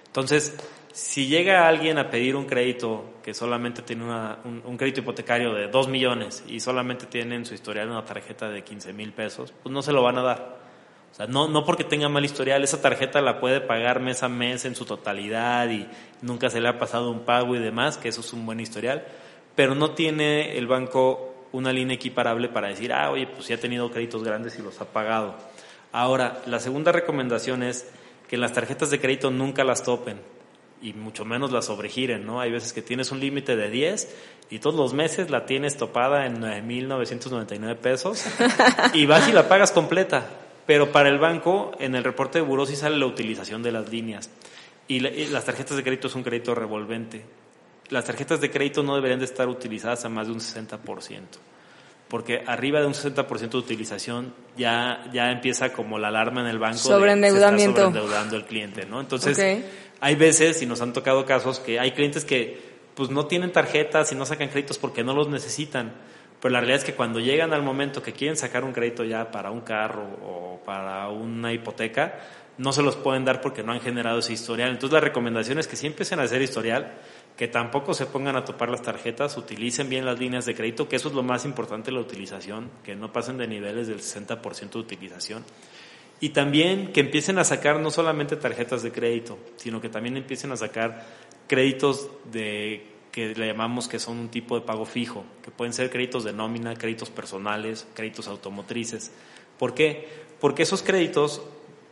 Entonces, si llega alguien a pedir un crédito que solamente tiene un, crédito hipotecario de 2 millones y solamente tiene en su historial una tarjeta de 15 mil pesos, pues no se lo van a dar. O sea, no, no porque tenga mal historial, esa tarjeta la puede pagar mes a mes en su totalidad y nunca se le ha pasado un pago y demás, que eso es un buen historial, pero no tiene el banco una línea equiparable para decir, ah, oye, pues ya ha tenido créditos grandes y los ha pagado. Ahora, la segunda recomendación es que las tarjetas de crédito nunca las topen y mucho menos las sobregiren, ¿no? Hay veces que tienes un límite de 10 y todos los meses la tienes topada en 9.999 pesos y vas y la pagas completa. Pero para el banco, en el reporte de buró sí sale la utilización de las líneas. Y, las tarjetas de crédito es un crédito revolvente. Las tarjetas de crédito no deberían de estar utilizadas a más de un 60%. Porque arriba de un 60% de utilización ya, ya empieza como la alarma en el banco. Sobreendeudamiento. De, se está sobreendeudando el cliente, ¿no? Entonces, hay veces, y nos han tocado casos, que hay clientes que pues no tienen tarjetas y no sacan créditos porque no los necesitan pero la realidad es que cuando llegan al momento que quieren sacar un crédito ya para un carro o para una hipoteca, no se los pueden dar porque no han generado ese historial. Entonces la recomendación es que si empiecen a hacer historial, que tampoco se pongan a topar las tarjetas, utilicen bien las líneas de crédito, que eso es lo más importante la utilización, que no pasen de niveles del 60% de utilización. Y también que empiecen a sacar no solamente tarjetas de crédito, sino que también empiecen a sacar créditos de que le llamamos que son un tipo de pago fijo, que pueden ser créditos de nómina, créditos personales, créditos automotrices. ¿Por qué? Porque esos créditos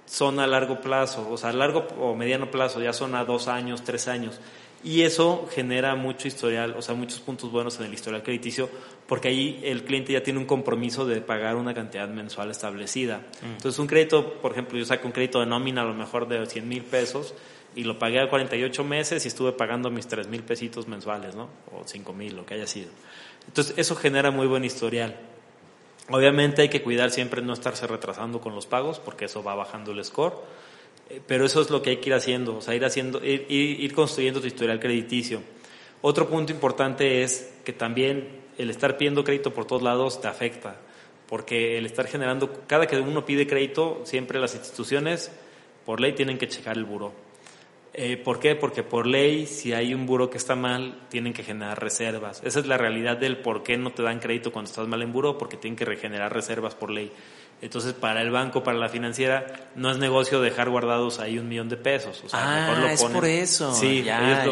son a largo plazo, o sea, a largo o mediano plazo, ya son a dos años, tres años. Y eso genera mucho historial, o sea, muchos puntos buenos en el historial crediticio, porque ahí el cliente ya tiene un compromiso de pagar una cantidad mensual establecida. Mm. Entonces, un crédito, por ejemplo, yo saco un crédito de nómina a lo mejor de 100 mil pesos, y lo pagué a 48 meses y estuve pagando mis 3 mil pesitos mensuales, ¿no? O 5 mil, lo que haya sido. Entonces, eso genera muy buen historial. Obviamente hay que cuidar siempre no estarse retrasando con los pagos porque eso va bajando el score, eh, pero eso es lo que hay que ir haciendo, o sea, ir, haciendo, ir, ir construyendo tu historial crediticio. Otro punto importante es que también el estar pidiendo crédito por todos lados te afecta, porque el estar generando, cada que uno pide crédito, siempre las instituciones por ley tienen que checar el buro eh, ¿Por qué? Porque por ley, si hay un buro que está mal, tienen que generar reservas. Esa es la realidad del por qué no te dan crédito cuando estás mal en buro, porque tienen que regenerar reservas por ley. Entonces, para el banco, para la financiera, no es negocio dejar guardados ahí un millón de pesos. O sea, ah, mejor lo es por eso. Sí,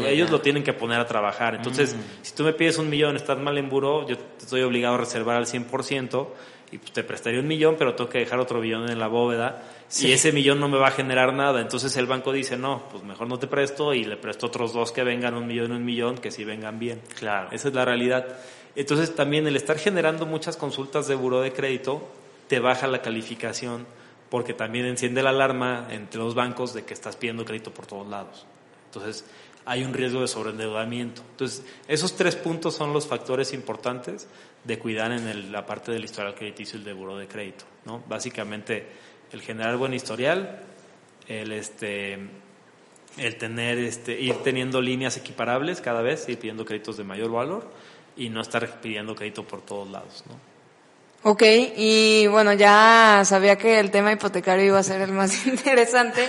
ellos, lo, tienen que poner a trabajar. Entonces, mm. si tú me pides un millón, estás mal en buro, yo te estoy obligado a reservar al 100% y pues, te prestaría un millón, pero tengo que dejar otro millón en la bóveda y ese millón no me va a generar nada. Entonces el banco dice, no, pues mejor no te presto y le presto otros dos que vengan un millón, un millón, que sí vengan bien. Claro. Esa es la realidad. Entonces también el estar generando muchas consultas de buro de crédito te baja la calificación porque también enciende la alarma entre los bancos de que estás pidiendo crédito por todos lados. Entonces hay un riesgo de sobreendeudamiento. Entonces esos tres puntos son los factores importantes de cuidar en la parte del historial crediticio y de buro de crédito. ¿no? Básicamente el generar buen historial, el este el tener este ir teniendo líneas equiparables cada vez, ir pidiendo créditos de mayor valor y no estar pidiendo crédito por todos lados, ¿no? Ok, y bueno, ya sabía que el tema hipotecario iba a ser el más interesante.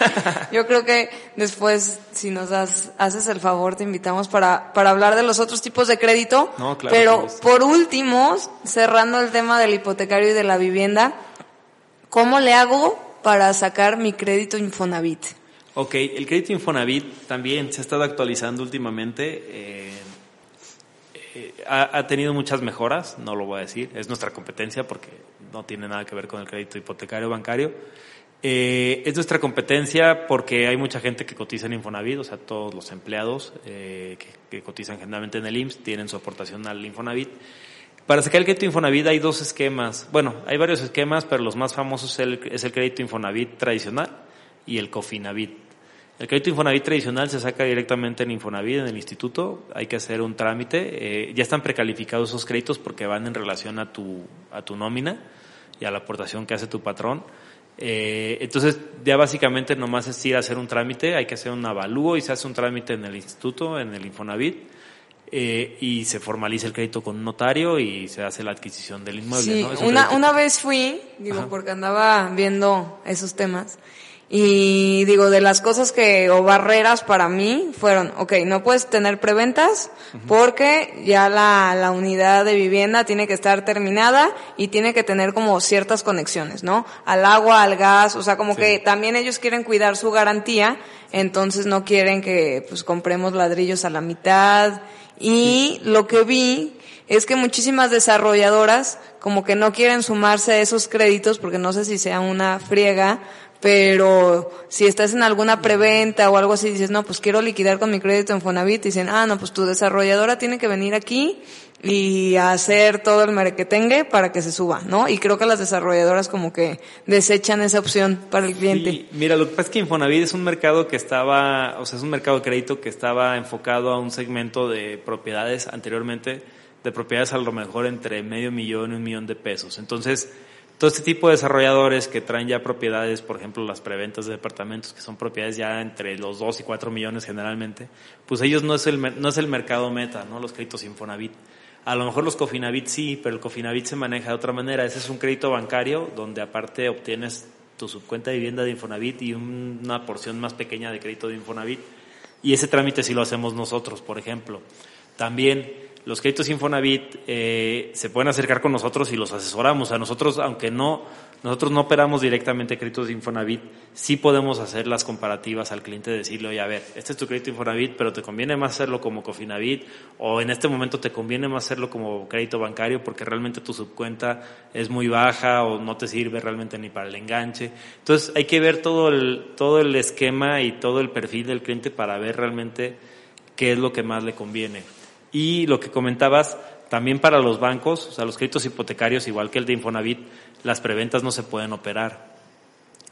Yo creo que después, si nos das, haces el favor, te invitamos para, para hablar de los otros tipos de crédito. No, claro, Pero por último, cerrando el tema del hipotecario y de la vivienda, ¿cómo le hago para sacar mi crédito Infonavit? Ok, el crédito Infonavit también se ha estado actualizando últimamente. Eh, eh, ha, tenido muchas mejoras, no lo voy a decir, es nuestra competencia porque no tiene nada que ver con el crédito hipotecario bancario. Eh, es nuestra competencia porque hay mucha gente que cotiza en Infonavit, o sea, todos los empleados que, que, cotizan generalmente en el IMSS tienen su aportación al Infonavit. Para sacar el crédito Infonavit hay dos esquemas. Bueno, hay varios esquemas, pero los más famosos es el crédito Infonavit tradicional y el Cofinavit. El crédito Infonavit tradicional se saca directamente en Infonavit, en el instituto. Hay que hacer un trámite. Eh, ya están precalificados esos créditos porque van en relación a tu, a tu nómina y a la aportación que hace tu patrón. Eh, entonces, ya básicamente nomás es ir a hacer un trámite. Hay que hacer un avalúo y se hace un trámite en el instituto, en el Infonavit. Eh, y se formaliza el crédito con un notario y se hace la adquisición del inmueble. Sí, una, una vez fui, digo, porque andaba viendo esos temas y digo, de las cosas que, o barreras para mí, fueron, ok, no puedes tener preventas porque ya la, la unidad de vivienda tiene que estar terminada y tiene que tener como ciertas conexiones, ¿no? Al agua, al gas, o sea, como que también ellos quieren cuidar su garantía, entonces no quieren que pues compremos ladrillos a la mitad. Y lo que vi es que muchísimas desarrolladoras como que no quieren sumarse a esos créditos porque no sé si sea una friega, pero si estás en alguna preventa o algo así, dices, no, pues quiero liquidar con mi crédito en Fonavit, dicen, ah, no, pues tu desarrolladora tiene que venir aquí y hacer todo el merequetengue para que se suba, ¿no? Y creo que las desarrolladoras como que desechan esa opción para el cliente. mira, lo que pasa es que Infonavit es un mercado que estaba, o sea, es un mercado de crédito que estaba enfocado a un segmento de propiedades anteriormente, de propiedades a lo mejor entre medio millón y un millón de pesos. Entonces, todo este tipo de desarrolladores que traen ya propiedades, por ejemplo, las preventas de departamentos, que son propiedades ya entre los 2 y 4 millones generalmente, pues ellos no es el, no es el mercado meta, ¿no? Los créditos Infonavit. A lo mejor los Cofinavit sí, pero el Cofinavit se maneja de otra manera. Ese es un crédito bancario donde aparte obtienes tu subcuenta de vivienda de Infonavit y una porción más pequeña de crédito de Infonavit. Y ese trámite sí lo hacemos nosotros, por ejemplo. También los créditos Infonavit eh, se pueden acercar con nosotros y los asesoramos. A nosotros, aunque no, nosotros no operamos directamente créditos Infonavit, sí podemos hacer las comparativas al cliente, decirle, oye, a ver, este es tu crédito Infonavit, pero te conviene más hacerlo como Cofinavit, o en este momento te conviene más hacerlo como crédito bancario porque realmente tu subcuenta es muy baja o no te sirve realmente ni para el enganche. Entonces hay que ver todo el, todo el esquema y todo el perfil del cliente para ver realmente qué es lo que más le conviene. Y lo que comentabas, también para los bancos, o sea, los créditos hipotecarios, igual que el de Infonavit, las preventas no se pueden operar.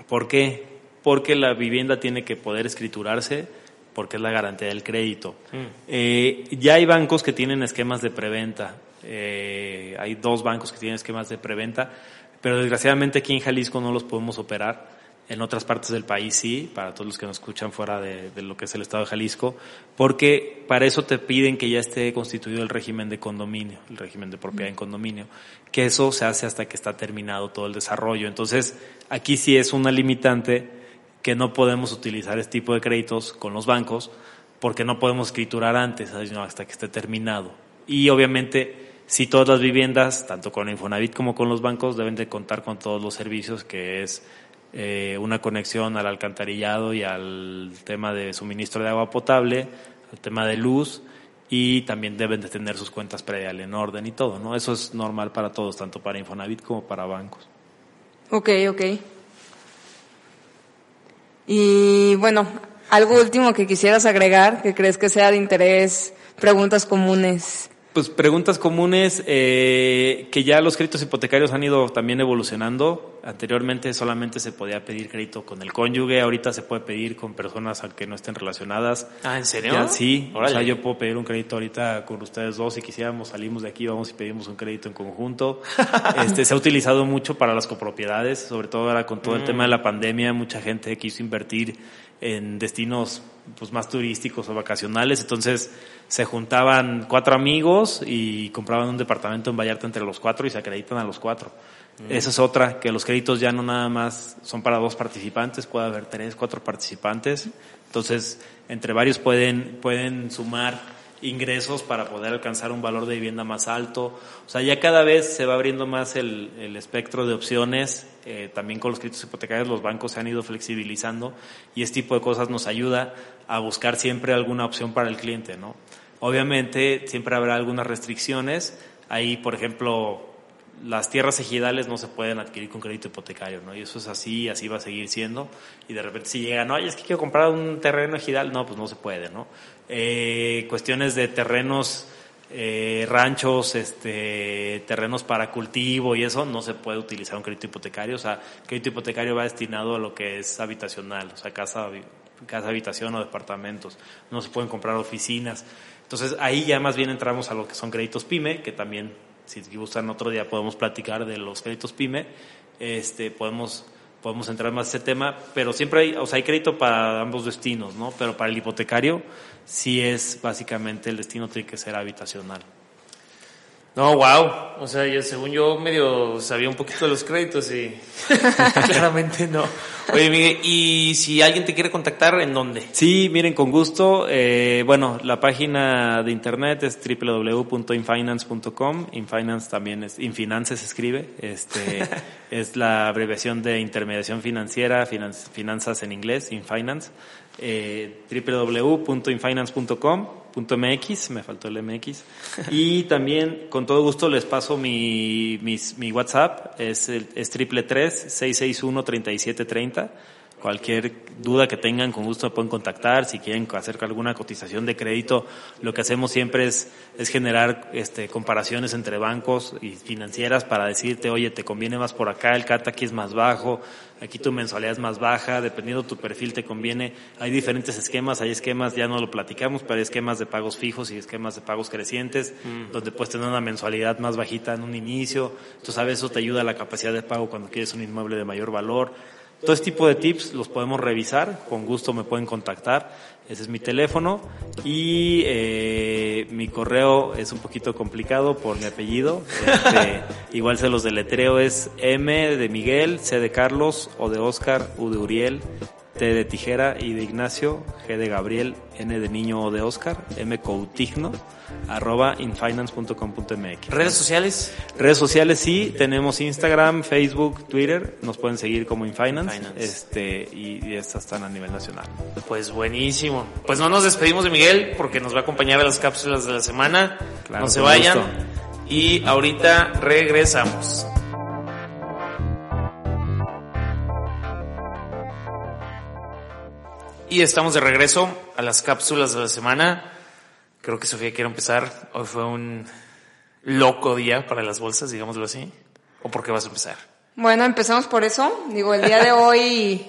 ¿Por qué? Porque la vivienda tiene que poder escriturarse, porque es la garantía del crédito. Mm. Eh, ya hay bancos que tienen esquemas de preventa. Eh, hay dos bancos que tienen esquemas de preventa, pero desgraciadamente aquí en Jalisco no los podemos operar en otras partes del país sí, para todos los que nos escuchan fuera de, lo que es el estado de Jalisco, porque para eso te piden que ya esté constituido el régimen de condominio, el régimen de propiedad en condominio, que eso se hace hasta que está terminado todo el desarrollo. Entonces, aquí sí es una limitante que no podemos utilizar este tipo de créditos con los bancos, porque no podemos escriturar antes, sino hasta que esté terminado. Y obviamente, si todas las viviendas, tanto con Infonavit como con los bancos, deben de contar con todos los servicios que es eh, una conexión al alcantarillado y al tema de suministro de agua potable, al tema de luz y también deben de tener sus cuentas predial en orden y todo, ¿no? Eso es normal para todos, tanto para Infonavit como para bancos. Ok, ok. Y bueno, algo último que quisieras agregar, que crees que sea de interés, preguntas comunes. Pues preguntas comunes eh, que ya los créditos hipotecarios han ido también evolucionando. Anteriormente solamente se podía pedir crédito con el cónyuge, ahorita se puede pedir con personas al que no estén relacionadas. Ah, ¿en serio? Ya, sí, o sea, yo puedo pedir un crédito ahorita con ustedes dos si quisiéramos, salimos de aquí, vamos y pedimos un crédito en conjunto. este Se ha utilizado mucho para las copropiedades, sobre todo ahora con todo el mm. tema de la pandemia, mucha gente quiso invertir en destinos pues más turísticos o vacacionales, entonces se juntaban cuatro amigos y compraban un departamento en Vallarta entre los cuatro y se acreditan a los cuatro. Mm. Esa es otra, que los créditos ya no nada más son para dos participantes, puede haber tres, cuatro participantes, entonces entre varios pueden, pueden sumar ingresos para poder alcanzar un valor de vivienda más alto. O sea, ya cada vez se va abriendo más el, el espectro de opciones. Eh, también con los créditos hipotecarios los bancos se han ido flexibilizando y este tipo de cosas nos ayuda a buscar siempre alguna opción para el cliente, ¿no? Obviamente siempre habrá algunas restricciones. Ahí, por ejemplo, las tierras ejidales no se pueden adquirir con crédito hipotecario, ¿no? Y eso es así, así va a seguir siendo. Y de repente si llegan, oye, es que quiero comprar un terreno ejidal, no, pues no se puede, ¿no? Eh, cuestiones de terrenos, eh, ranchos, este, terrenos para cultivo y eso, no se puede utilizar un crédito hipotecario. O sea, crédito hipotecario va destinado a lo que es habitacional, o sea, casa, casa habitación o departamentos. No se pueden comprar oficinas. Entonces ahí ya más bien entramos a lo que son créditos PYME, que también si gustan otro día podemos platicar de los créditos PYME, este, podemos, podemos entrar más a ese tema, pero siempre hay, o sea, hay crédito para ambos destinos, ¿no? Pero para el hipotecario sí es básicamente el destino tiene que ser habitacional. No, wow. O sea, yo, según yo medio sabía un poquito de los créditos y claramente no. Oye, Miguel, ¿y si alguien te quiere contactar, en dónde? Sí, miren, con gusto. Eh, bueno, la página de internet es www.infinance.com. Infinance también es, Infinance se escribe. Este, es la abreviación de intermediación financiera, finanzas en inglés, Infinance. Eh, www.infinance.com.mx, me faltó el MX. Y también, con todo gusto, les paso mi, mi, WhatsApp, es, el, es triple tres seis seis uno treinta y siete treinta. Cualquier duda que tengan, con gusto pueden contactar. Si quieren hacer alguna cotización de crédito, lo que hacemos siempre es, es generar este, comparaciones entre bancos y financieras para decirte, oye, te conviene más por acá, el CAT aquí es más bajo, aquí tu mensualidad es más baja, dependiendo de tu perfil te conviene. Hay diferentes esquemas, hay esquemas, ya no lo platicamos, pero hay esquemas de pagos fijos y esquemas de pagos crecientes, mm. donde puedes tener una mensualidad más bajita en un inicio. Entonces, a veces eso te ayuda a la capacidad de pago cuando quieres un inmueble de mayor valor. Todo este tipo de tips los podemos revisar, con gusto me pueden contactar, ese es mi teléfono y eh, mi correo es un poquito complicado por mi apellido, este, igual se los deletreo, es M de Miguel, C de Carlos, O de Oscar, U de Uriel, T de Tijera, I de Ignacio, G de Gabriel, N de Niño o de Oscar, M Coutigno, arroba infinance.com.mx. ¿Redes sociales? Redes sociales sí, tenemos Instagram, Facebook, Twitter, nos pueden seguir como Infinance, este, y, estas están a nivel nacional. Pues buenísimo. Pues no nos despedimos de Miguel porque nos va a acompañar a las cápsulas de la semana. no se vayan. Y ahorita regresamos. Y estamos de regreso a las cápsulas de la semana. Creo que Sofía quiere empezar. Hoy fue un loco día para las bolsas, digámoslo así. ¿O por qué vas a empezar? Bueno, empezamos por eso. Digo, el día de hoy,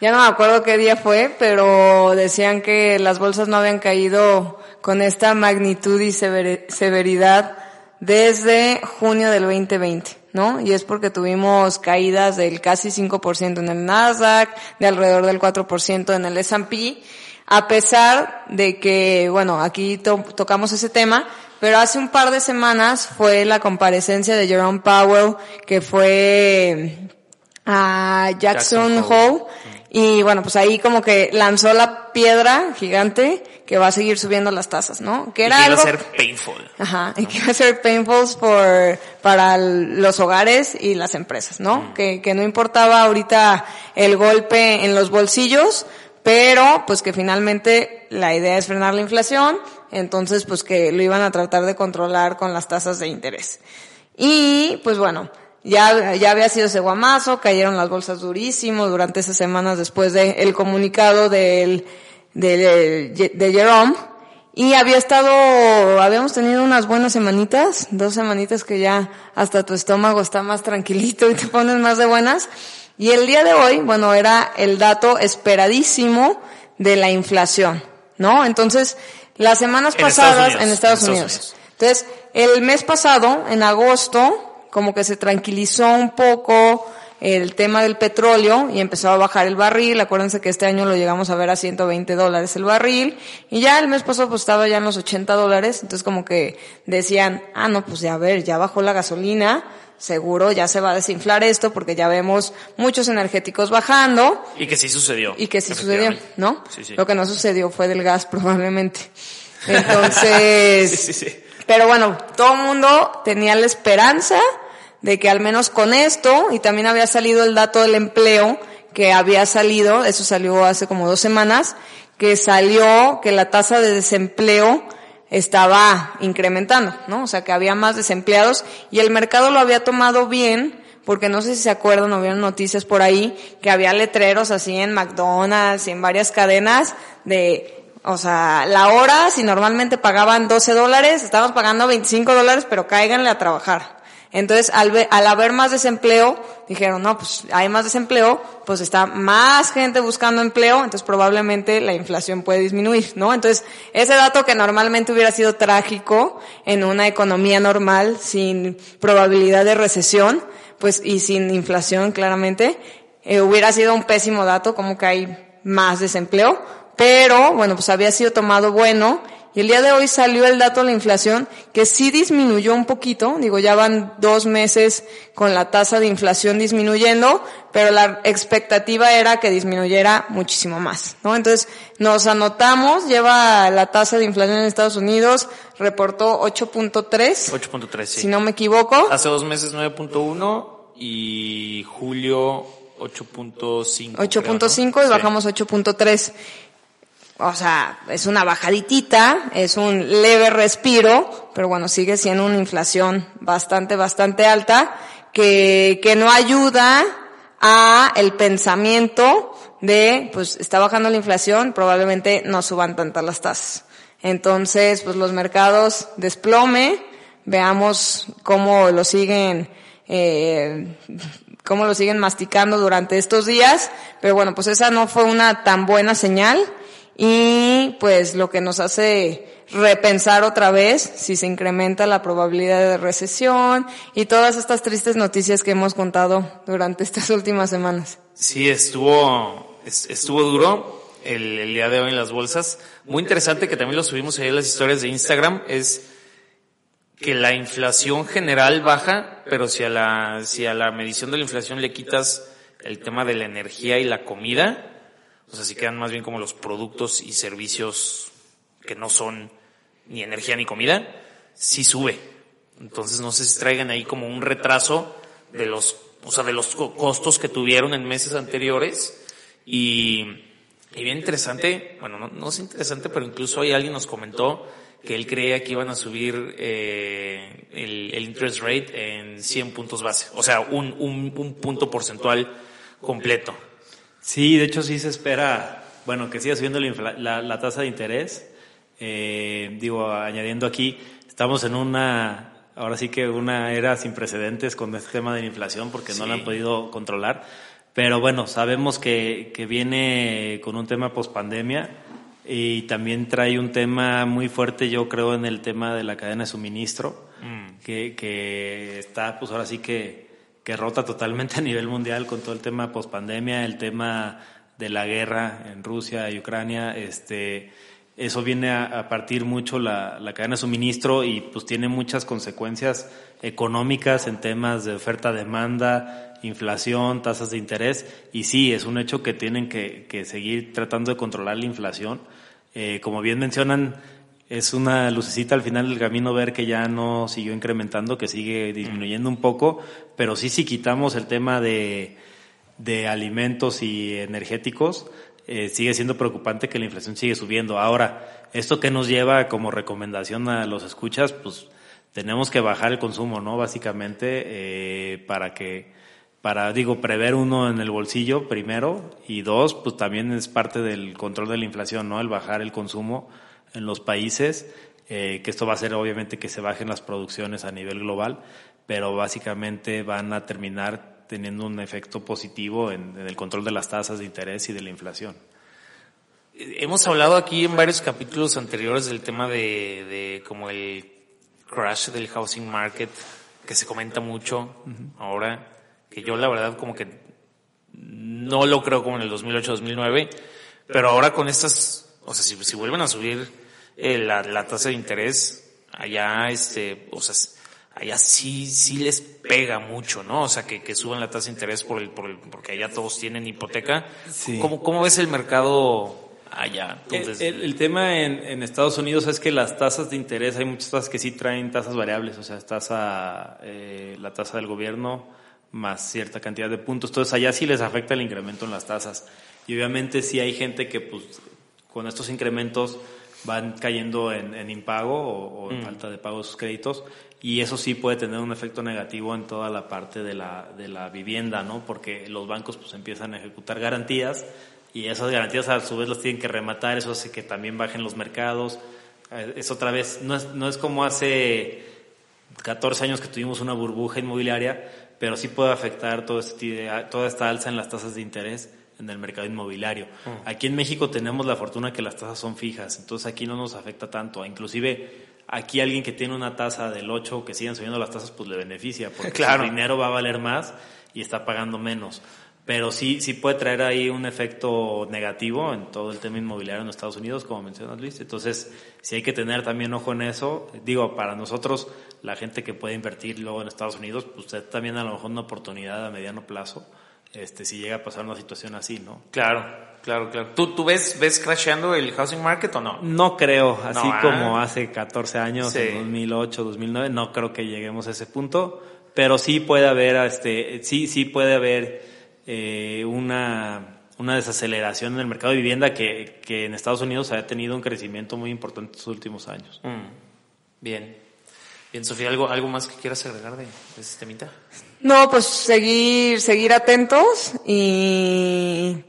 ya no me acuerdo qué día fue, pero decían que las bolsas no habían caído con esta magnitud y severidad desde junio del 2020. ¿no? Y es porque tuvimos caídas del casi 5% en el Nasdaq, de alrededor del 4% en el S&P, a pesar de que, bueno, aquí tocamos ese tema, pero hace un par de semanas fue la comparecencia de Jerome Powell, que fue a Jackson, Hole, y bueno, pues ahí como que lanzó la piedra gigante que va a seguir subiendo las tasas, ¿no? Que era y que iba a ser painful. Ajá, y que iba a ser painful por, para los hogares y las empresas, ¿no? Mm. Que, que no importaba ahorita el golpe en los bolsillos, pero pues que finalmente la idea es frenar la inflación, entonces pues que lo iban a tratar de controlar con las tasas de interés. Y pues bueno, ya, ya había sido ese guamazo, cayeron las bolsas durísimo durante esas semanas después del el comunicado del de, de Jerome y había estado, habíamos tenido unas buenas semanitas, dos semanitas que ya hasta tu estómago está más tranquilito y te pones más de buenas. Y el día de hoy, bueno, era el dato esperadísimo de la inflación, ¿no? Entonces, las semanas pasadas en Estados Unidos. Entonces, el mes pasado, en agosto, como que se tranquilizó un poco, el tema del petróleo y empezó a bajar el barril. Acuérdense que este año lo llegamos a ver a 120 dólares el barril y ya el mes pasado pues estaba ya en los 80 dólares. Entonces como que decían, ah, no, pues ya a ver, ya bajó la gasolina. Seguro ya se va a desinflar esto porque ya vemos muchos energéticos bajando. Y que sí sucedió. Y que sí sucedió, ¿no? Lo que no sucedió fue del gas probablemente. Entonces, pero bueno, todo el mundo tenía la esperanza de que al menos con esto, y también había salido el dato del empleo, que había salido, eso salió hace como dos semanas, que salió que la tasa de desempleo estaba incrementando, ¿no? O sea, que había más desempleados y el mercado lo había tomado bien, porque no sé si se acuerdan o vieron noticias por ahí, que había letreros así en McDonald's y en varias cadenas de, o sea, la hora, si normalmente pagaban 12 dólares, estamos pagando 25 dólares, pero cáiganle a trabajar. Entonces, al, al haber más desempleo, dijeron, no, pues hay más desempleo, pues está más gente buscando empleo, entonces probablemente la inflación puede disminuir, ¿no? Entonces, ese dato que normalmente hubiera sido trágico en una economía normal, sin probabilidad de recesión, pues, y sin inflación claramente, eh, hubiera sido un pésimo dato, como que hay más desempleo, pero bueno, pues había sido tomado bueno y el día de hoy salió el dato de la inflación que sí disminuyó un poquito, digo, ya van dos meses con la tasa de inflación disminuyendo, pero la expectativa era que disminuyera muchísimo más, ¿no? Entonces, nos anotamos, lleva la tasa de inflación en Estados Unidos, reportó 8.3. 8.3, sí. Si no me equivoco. Hace dos meses 9.1 y julio 8.5. 8.5 y bajamos 8.3 o sea, es una bajaditita, es un leve respiro, pero bueno, sigue siendo una inflación bastante, bastante alta, que, que no ayuda a el pensamiento de, pues está bajando la inflación, probablemente no suban tantas las tasas. Entonces, pues los mercados desplome, veamos cómo lo siguen, eh, cómo lo siguen masticando durante estos días, pero bueno, pues esa no fue una tan buena señal y pues lo que nos hace repensar otra vez si se incrementa la probabilidad de recesión y todas estas tristes noticias que hemos contado durante estas últimas semanas. Sí, estuvo, estuvo duro el, día de hoy en las bolsas. Muy interesante que también lo subimos ahí en las historias de Instagram es que la inflación general baja, pero si a la, si a la medición de la inflación le quitas el tema de la energía y la comida, o sea, si quedan más bien como los productos y servicios que no son ni energía ni comida, sí sube. Entonces no sé si traigan ahí como un retraso de los, o sea, de los costos que tuvieron en meses anteriores y, y bien interesante, bueno, no, no es interesante, pero incluso hoy alguien nos comentó que él creía que iban a subir eh, el, el, interest rate en 100 puntos base, o sea, un, un, un punto porcentual completo. Sí, de hecho sí se espera, bueno, que siga subiendo la, la, tasa de interés. Eh, digo, añadiendo aquí, estamos en una, ahora sí que una era sin precedentes con este tema de la inflación porque no la han podido controlar. Pero bueno, sabemos que, que viene con un tema pospandemia y también trae un tema muy fuerte, yo creo, en el tema de la cadena de suministro, mm. que, que está, pues ahora sí que que rota totalmente a nivel mundial con todo el tema pospandemia, el tema de la guerra en Rusia y Ucrania, este, eso viene a, partir mucho la, la, cadena de suministro y pues tiene muchas consecuencias económicas en temas de oferta-demanda, inflación, tasas de interés y sí, es un hecho que tienen que, que seguir tratando de controlar la inflación. Eh, como bien mencionan, es una lucecita al final del camino ver que ya no siguió incrementando, que sigue disminuyendo un poco, pero sí si quitamos el tema de, de alimentos y energéticos, eh, sigue siendo preocupante que la inflación sigue subiendo. Ahora, esto que nos lleva como recomendación a los escuchas, pues tenemos que bajar el consumo, ¿no? Básicamente, eh, para que, para, digo, prever uno en el bolsillo primero y dos, pues también es parte del control de la inflación, ¿no? El bajar el consumo en los países, eh, que esto va a ser obviamente que se bajen las producciones a nivel global, pero básicamente van a terminar teniendo un efecto positivo en, el control de las tasas de interés y de la inflación. Hemos hablado aquí en varios capítulos anteriores del tema de, de como el crash del housing market, que se comenta mucho ahora, que yo la verdad como que no lo creo como en el 2008-2009, pero ahora con estas, o sea, si, si vuelven a subir eh, la, la, tasa de interés allá, este, o sea, allá sí, sí les pega mucho, ¿no? O sea, que, que suban la tasa de interés por el, por el, porque allá todos tienen hipoteca. ¿Cómo, ¿Cómo ves el mercado allá. el, tema en, Estados Unidos es que las tasas de interés, hay muchas tasas que sí traen tasas variables, o sea, tasa, eh, la tasa del gobierno más cierta cantidad de puntos. Entonces allá sí les afecta el incremento en las tasas. Y obviamente sí hay gente que pues con estos incrementos van cayendo en, impago o, en mm. falta de pago de sus créditos y eso sí puede tener un efecto negativo en toda la parte de la, de la vivienda, ¿no? Porque los bancos pues empiezan a ejecutar garantías y esas garantías a su vez las tienen que rematar, eso hace que también bajen los mercados. Eh, es otra vez, no es, no es como hace 14 años que tuvimos una burbuja inmobiliaria, pero sí puede afectar todo este, toda esta alza en las tasas de interés en el mercado inmobiliario. Aquí en México tenemos la fortuna que las tasas son fijas, entonces aquí no nos afecta tanto. Inclusive aquí alguien que tiene una tasa del 8 que siguen subiendo las tasas, pues le beneficia, porque claro. su dinero va a valer más y está pagando menos. Pero sí, sí puede traer ahí un efecto negativo en todo el tema inmobiliario en Estados Unidos, como mencionas Luis. Entonces, sí hay que tener también ojo en eso. Digo, para nosotros, la gente que puede invertir luego en Estados Unidos, pues usted también a lo mejor una oportunidad a mediano plazo este, si llega a pasar una situación así, ¿no? Claro, claro, claro. ¿Tú, tú ves, ves crasheando el housing market o no? No creo, así ¿ah? como hace 14 años, en 2008, 2009, no creo que lleguemos a ese punto, pero sí puede haber, este, sí, sí puede haber eh, una, una desaceleración en el mercado de vivienda que, que en Estados Unidos ha tenido un crecimiento muy importante en los últimos años. Mm. Bien. Bien, Sofía, ¿algo, algo más que quieras agregar de, de este temita? No, pues seguir, seguir atentos y,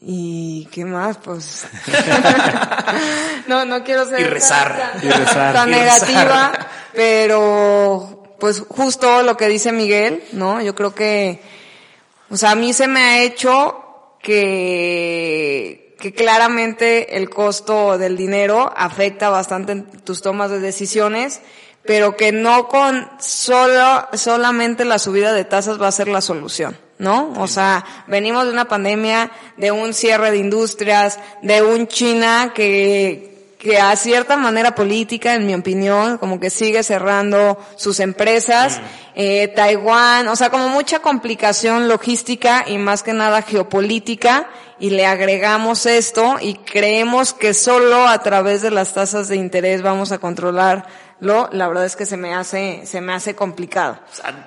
y qué más, pues. no, no quiero ser y rezar, tan, y rezar, tan negativa, pero pues justo lo que dice Miguel, ¿no? Yo creo que, o sea, a mí se me ha hecho que, que claramente el costo del dinero afecta bastante en tus tomas de decisiones pero que no con solo, solamente la subida de tasas va a ser la solución, ¿no? O sea, venimos de una pandemia, de un cierre de industrias, de un China que, que a cierta manera política, en mi opinión, como que sigue cerrando sus empresas, mm. eh, Taiwán, o sea, como mucha complicación logística y más que nada geopolítica, y le agregamos esto y creemos que solo a través de las tasas de interés vamos a controlar lo, la verdad es que se me hace, se me hace complicado.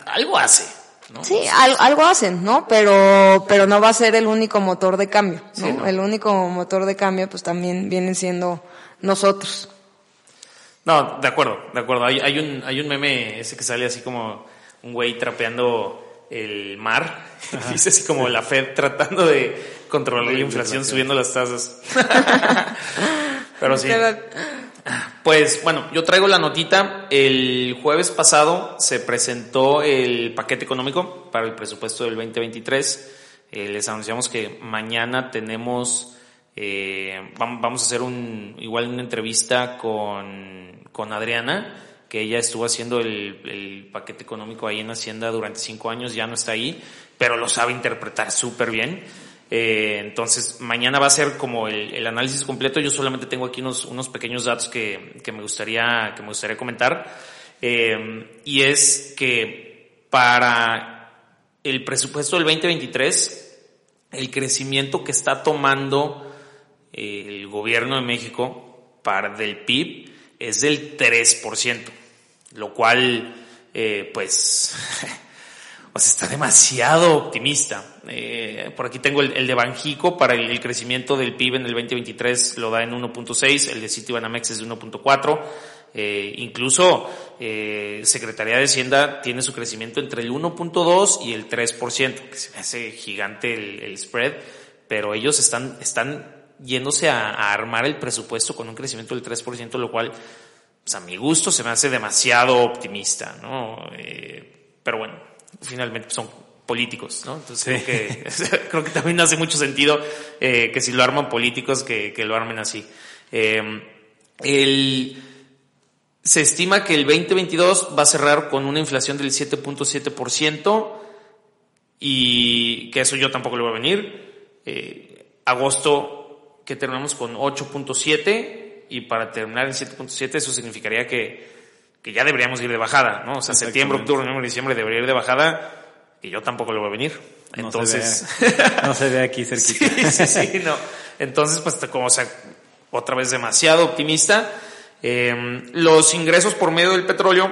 algo hace. ¿no? Sí, algo hacen, ¿no? Pero, pero no va a ser el único motor de cambio, ¿no? El único motor de cambio, pues también vienen siendo nosotros. No, de acuerdo, de acuerdo. Hay, hay un, hay un meme ese que sale así como un güey trapeando el mar. Dice así como la Fed tratando de controlar la inflación subiendo las tasas. Pero sí. Pues bueno, yo traigo la notita. El jueves pasado se presentó el paquete económico para el presupuesto del 2023. Eh, les anunciamos que mañana tenemos, eh, vamos a hacer un, igual una entrevista con, con Adriana, que ella estuvo haciendo el, el paquete económico ahí en Hacienda durante cinco años, ya no está ahí, pero lo sabe interpretar súper bien. Eh, entonces, mañana va a ser como el, análisis completo. Yo solamente tengo aquí unos, unos pequeños datos que, que, me gustaría, que me gustaría comentar. Eh, y es que para el presupuesto del 2023, el crecimiento que está tomando eh, el gobierno de México para del PIB es del 3%, lo cual, pues, está demasiado optimista. Eh, por aquí tengo el, de Banjico para el, crecimiento del PIB en el 2023 lo da en 1.6, el de Citibanamex es de 1.4. Eh, incluso eh, Secretaría de Hacienda tiene su crecimiento entre el 1.2 y el 3%, que se me hace gigante el, spread, pero ellos están, están yéndose a, armar el presupuesto con un crecimiento del 3%, lo cual, pues a mi gusto, se me hace demasiado optimista, ¿no? pero bueno, finalmente son políticos, ¿no? Entonces creo, que, creo que también hace mucho sentido eh, que si lo arman políticos, que, que lo armen así. Eh, el, se estima que el 2022 va a cerrar con una inflación del 7.7% y que eso yo tampoco le voy a venir. Eh, agosto que terminamos con 8.7 y para terminar en 7.7 eso significaría que que ya deberíamos ir de bajada, ¿no? O sea, septiembre, octubre, noviembre, diciembre debería ir de bajada, y yo tampoco lo voy a venir. Entonces. No se ve, aquí cerquita. sí, sí, sí, no. Entonces, pues como, o sea, otra vez demasiado optimista. Eh, los ingresos por medio del petróleo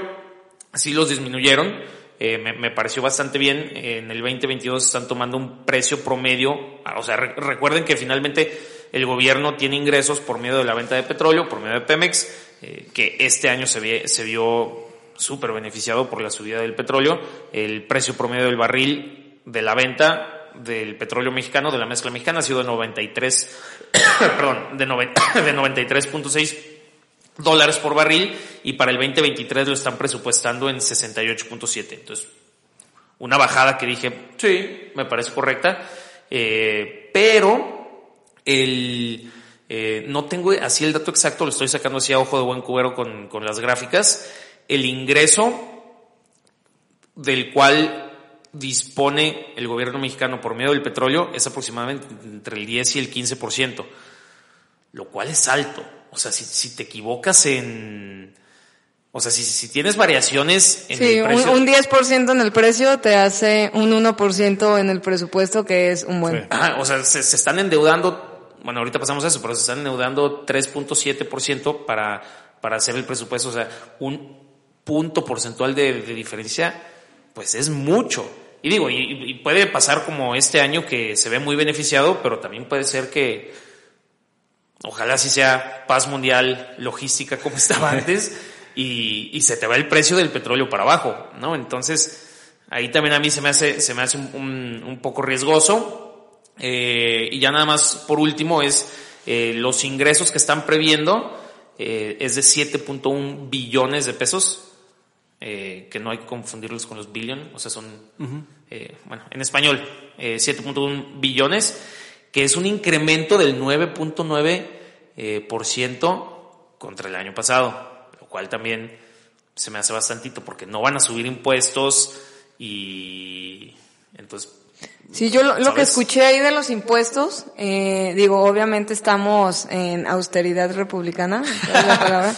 sí los disminuyeron. Eh, me, me, pareció bastante bien. En el 2022 están tomando un precio promedio. O sea, re, recuerden que finalmente el gobierno tiene ingresos por medio de la venta de petróleo, por medio de Pemex, eh, que este año se, ve, se vio súper beneficiado por la subida del petróleo. El precio promedio del barril de la venta del petróleo mexicano, de la mezcla mexicana, ha sido de 93, perdón, de, de 93.6 dólares por barril y para el 2023 lo están presupuestando en 68.7. Entonces, una bajada que dije, sí, me parece correcta, eh, pero el, eh, no tengo así el dato exacto, lo estoy sacando así a ojo de buen cubero con, con las gráficas, el ingreso del cual dispone el gobierno mexicano por medio del petróleo es aproximadamente entre el 10 y el 15%, lo cual es alto. O sea, si, si te equivocas en... O sea, si, si tienes variaciones en sí, el precio... Un, un 10% en el precio te hace un 1% en el presupuesto, que es un buen... Sí. Ajá, o sea, se, se, están endeudando, bueno, ahorita pasamos a eso, pero se están endeudando 3.7% para, para hacer el presupuesto. O sea, un punto porcentual de, de diferencia, pues es mucho. Y digo, y, y, puede pasar como este año que se ve muy beneficiado, pero también puede ser que ojalá si sea paz mundial, logística como estaba antes, y, y, se te va el precio del petróleo para abajo, ¿no? Entonces, ahí también a mí se me hace, se me hace un, un, un poco riesgoso. Eh, y ya nada más, por último, es eh, los ingresos que están previendo, eh, es de 7.1 billones de pesos eh, que no hay que confundirlos con los billion, o sea, son, uh -huh. eh, bueno, en español, eh, 7.1 billones, que es un incremento del 9.9% eh, por ciento contra el año pasado, lo cual también se me hace bastantito porque no van a subir impuestos y entonces Sí, yo lo, lo, que escuché ahí de los impuestos, eh, digo, obviamente estamos en austeridad republicana, es la palabra,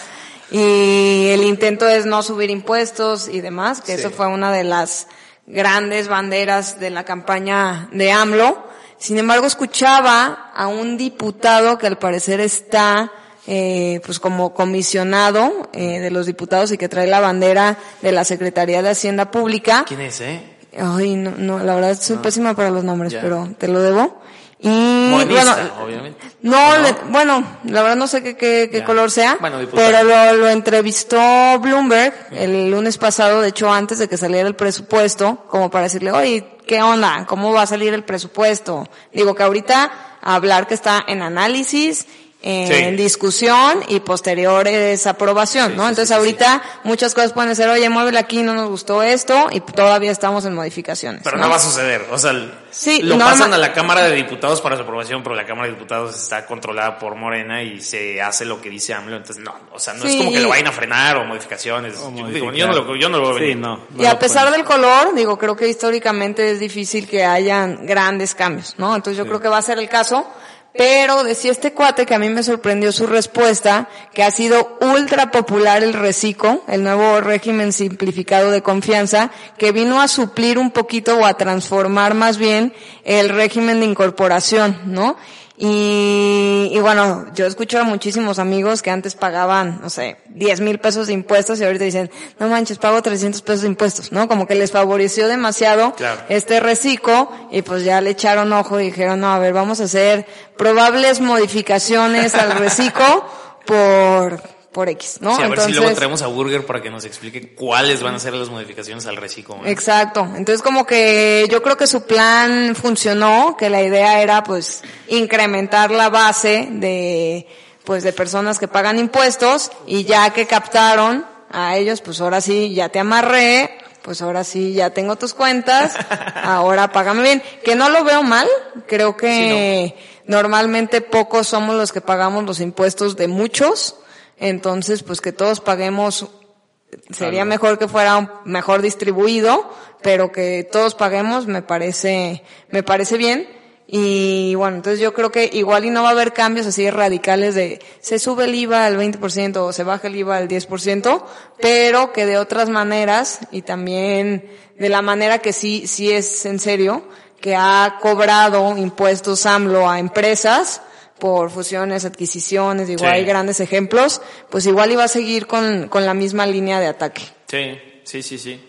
y el intento es no subir impuestos y demás, que sí. eso fue una de las grandes banderas de la campaña de AMLO. Sin embargo, escuchaba a un diputado que al parecer está eh, pues como comisionado eh, de los diputados y que trae la bandera de la Secretaría de Hacienda Pública. ¿Quién es, eh? Ay, no, no, la verdad soy no. pésima para los nombres, ya. pero te lo debo. Y Monista, bueno, obviamente. No, le, bueno, la verdad no sé qué, qué, qué color sea, bueno, pero lo, lo, entrevistó Bloomberg el lunes pasado, de hecho antes de que saliera el presupuesto, como para decirle, oye, ¿qué onda? ¿Cómo va a salir el presupuesto? Digo que ahorita hablar que está en análisis en sí. discusión y posteriores aprobación, sí, ¿no? Entonces sí, ahorita muchas cosas pueden ser, oye, muévele aquí, no nos gustó esto y todavía estamos en modificaciones. Pero no, no va a suceder, o sea, sí, lo pasan a la Cámara de Diputados para su aprobación, pero la Cámara de Diputados está controlada por Morena y se hace lo que dice AMLO, entonces no, o sea, no es como que lo vayan a frenar o modificaciones. O digo, yo, no lo, yo no lo veo venir. No, y a pesar del color, digo, creo que históricamente es difícil que hayan grandes cambios, ¿no? Entonces yo creo que va a ser el caso pero decía este cuate que a mí me sorprendió su respuesta, que ha sido ultra popular el RECICO, el nuevo régimen simplificado de confianza, que vino a suplir un poquito o a transformar más bien el régimen de incorporación, ¿no? Y, y bueno, yo escucho a muchísimos amigos que antes pagaban, no sé, 10 mil pesos de impuestos y ahorita dicen, no manches, pago 300 pesos de impuestos, ¿no? Como que les favoreció demasiado claro. este reciclo y pues ya le echaron ojo y dijeron, no, a ver, vamos a hacer probables modificaciones al reciclo por, por X, ¿no? Sí, a Entonces, ver si luego traemos a Burger para que nos explique cuáles van a ser las modificaciones al reciclo. Exacto. Entonces como que yo creo que su plan funcionó, que la idea era pues incrementar la base de pues de personas que pagan impuestos y ya que captaron a ellos, pues ahora sí ya te amarré, pues ahora sí ya tengo tus cuentas, ahora págame bien. Que no lo veo mal, creo que sí, no. normalmente pocos somos los que pagamos los impuestos de muchos entonces, pues que todos paguemos, sería claro. mejor que fuera mejor distribuido, pero que todos paguemos me parece, me parece bien. Y bueno, entonces yo creo que igual y no va a haber cambios así radicales de se sube el IVA al 20% o se baja el IVA al 10%, pero que de otras maneras y también de la manera que sí, sí es en serio, que ha cobrado impuestos AMLO a empresas, por fusiones, adquisiciones, digo, hay grandes ejemplos, pues igual iba a seguir con, con la misma línea de ataque. Sí, sí, sí, sí.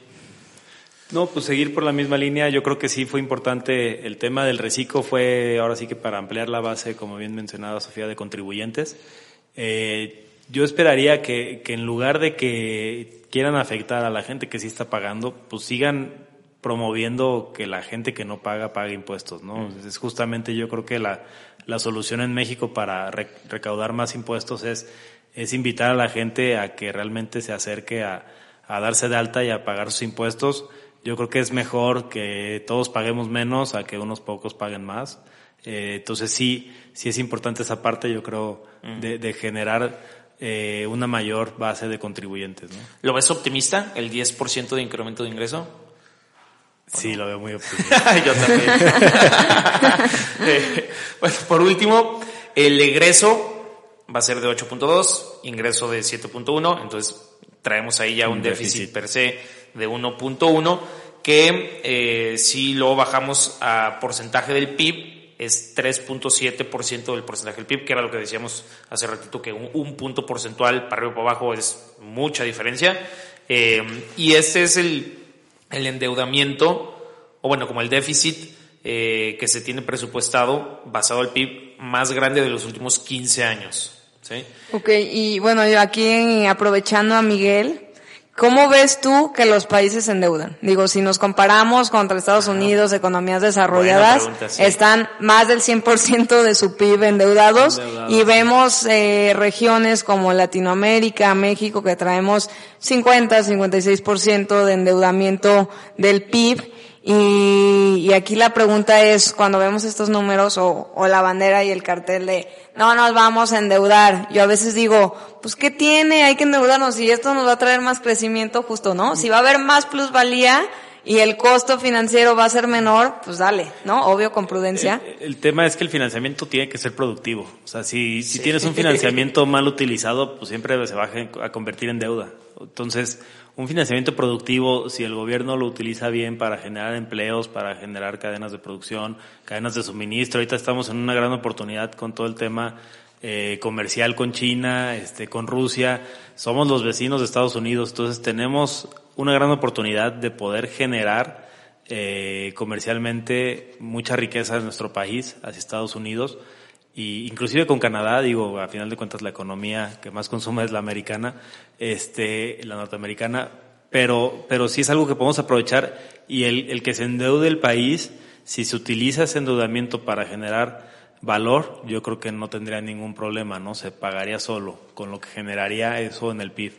No, pues seguir por la misma línea, yo creo que sí fue importante el tema del reciclo, fue ahora sí que para ampliar la base, como bien mencionaba Sofía, de contribuyentes. Eh, yo esperaría que, que en lugar de que quieran afectar a la gente que sí está pagando, pues sigan promoviendo que la gente que no paga pague impuestos, ¿no? Es justamente yo creo que la, la solución en México para recaudar más impuestos es, es invitar a la gente a que realmente se acerque a, a darse de alta y a pagar sus impuestos yo creo que es mejor que todos paguemos menos a que unos pocos paguen más. Eh, entonces sí, sí es importante esa parte, yo creo, mm. de, generar eh, una mayor base de contribuyentes. ¿no? ¿Lo ves optimista, el 10% de incremento de ingreso? Sí, lo veo muy optimista. yo también. eh, bueno, por último, el egreso va a ser de 8.2, ingreso de 7.1, entonces traemos ahí ya un, déficit per se de 1.1, que eh, si lo bajamos a porcentaje del PIB, es 3.7% del porcentaje del PIB, que era lo que decíamos hace ratito, que un, punto porcentual para arriba o para abajo es mucha diferencia. Eh, y ese es el, el endeudamiento, o bueno, como el déficit eh, que se tiene presupuestado basado al PIB más grande de los últimos 15 años. ¿sí? Ok, y bueno, yo aquí aprovechando a Miguel, ¿Cómo ves tú que los países se endeudan? Digo, si nos comparamos contra Estados Unidos, economías desarrolladas, están más del 100% de su PIB endeudados, y vemos eh, regiones como Latinoamérica, México, que traemos 50, 56% de endeudamiento del PIB. Y, y, aquí la pregunta es, cuando vemos estos números o, o la bandera y el cartel de no nos vamos a endeudar. Yo a veces digo, pues ¿qué tiene? Hay que endeudarnos y esto nos va a traer más crecimiento justo, ¿no? Si va a haber más plusvalía y el costo financiero va a ser menor, pues dale, ¿no? Obvio con prudencia. El, tema es que el financiamiento tiene que ser productivo. O sea, si, si tienes un financiamiento mal utilizado, pues siempre se va a convertir en deuda. Entonces, un financiamiento productivo, si el gobierno lo utiliza bien para generar empleos, para generar cadenas de producción, cadenas de suministro, ahorita estamos en una gran oportunidad con todo el tema eh, comercial con China, este, con Rusia, somos los vecinos de Estados Unidos, entonces tenemos una gran oportunidad de poder generar eh, comercialmente mucha riqueza en nuestro país hacia Estados Unidos. Y inclusive con Canadá, digo, a final de cuentas la economía que más consume es la americana, este, la norteamericana, pero, pero sí es algo que podemos aprovechar y el, el que se endeude el país, si se utiliza ese endeudamiento para generar valor, yo creo que no tendría ningún problema, ¿no? Se pagaría solo con lo que generaría eso en el PIB.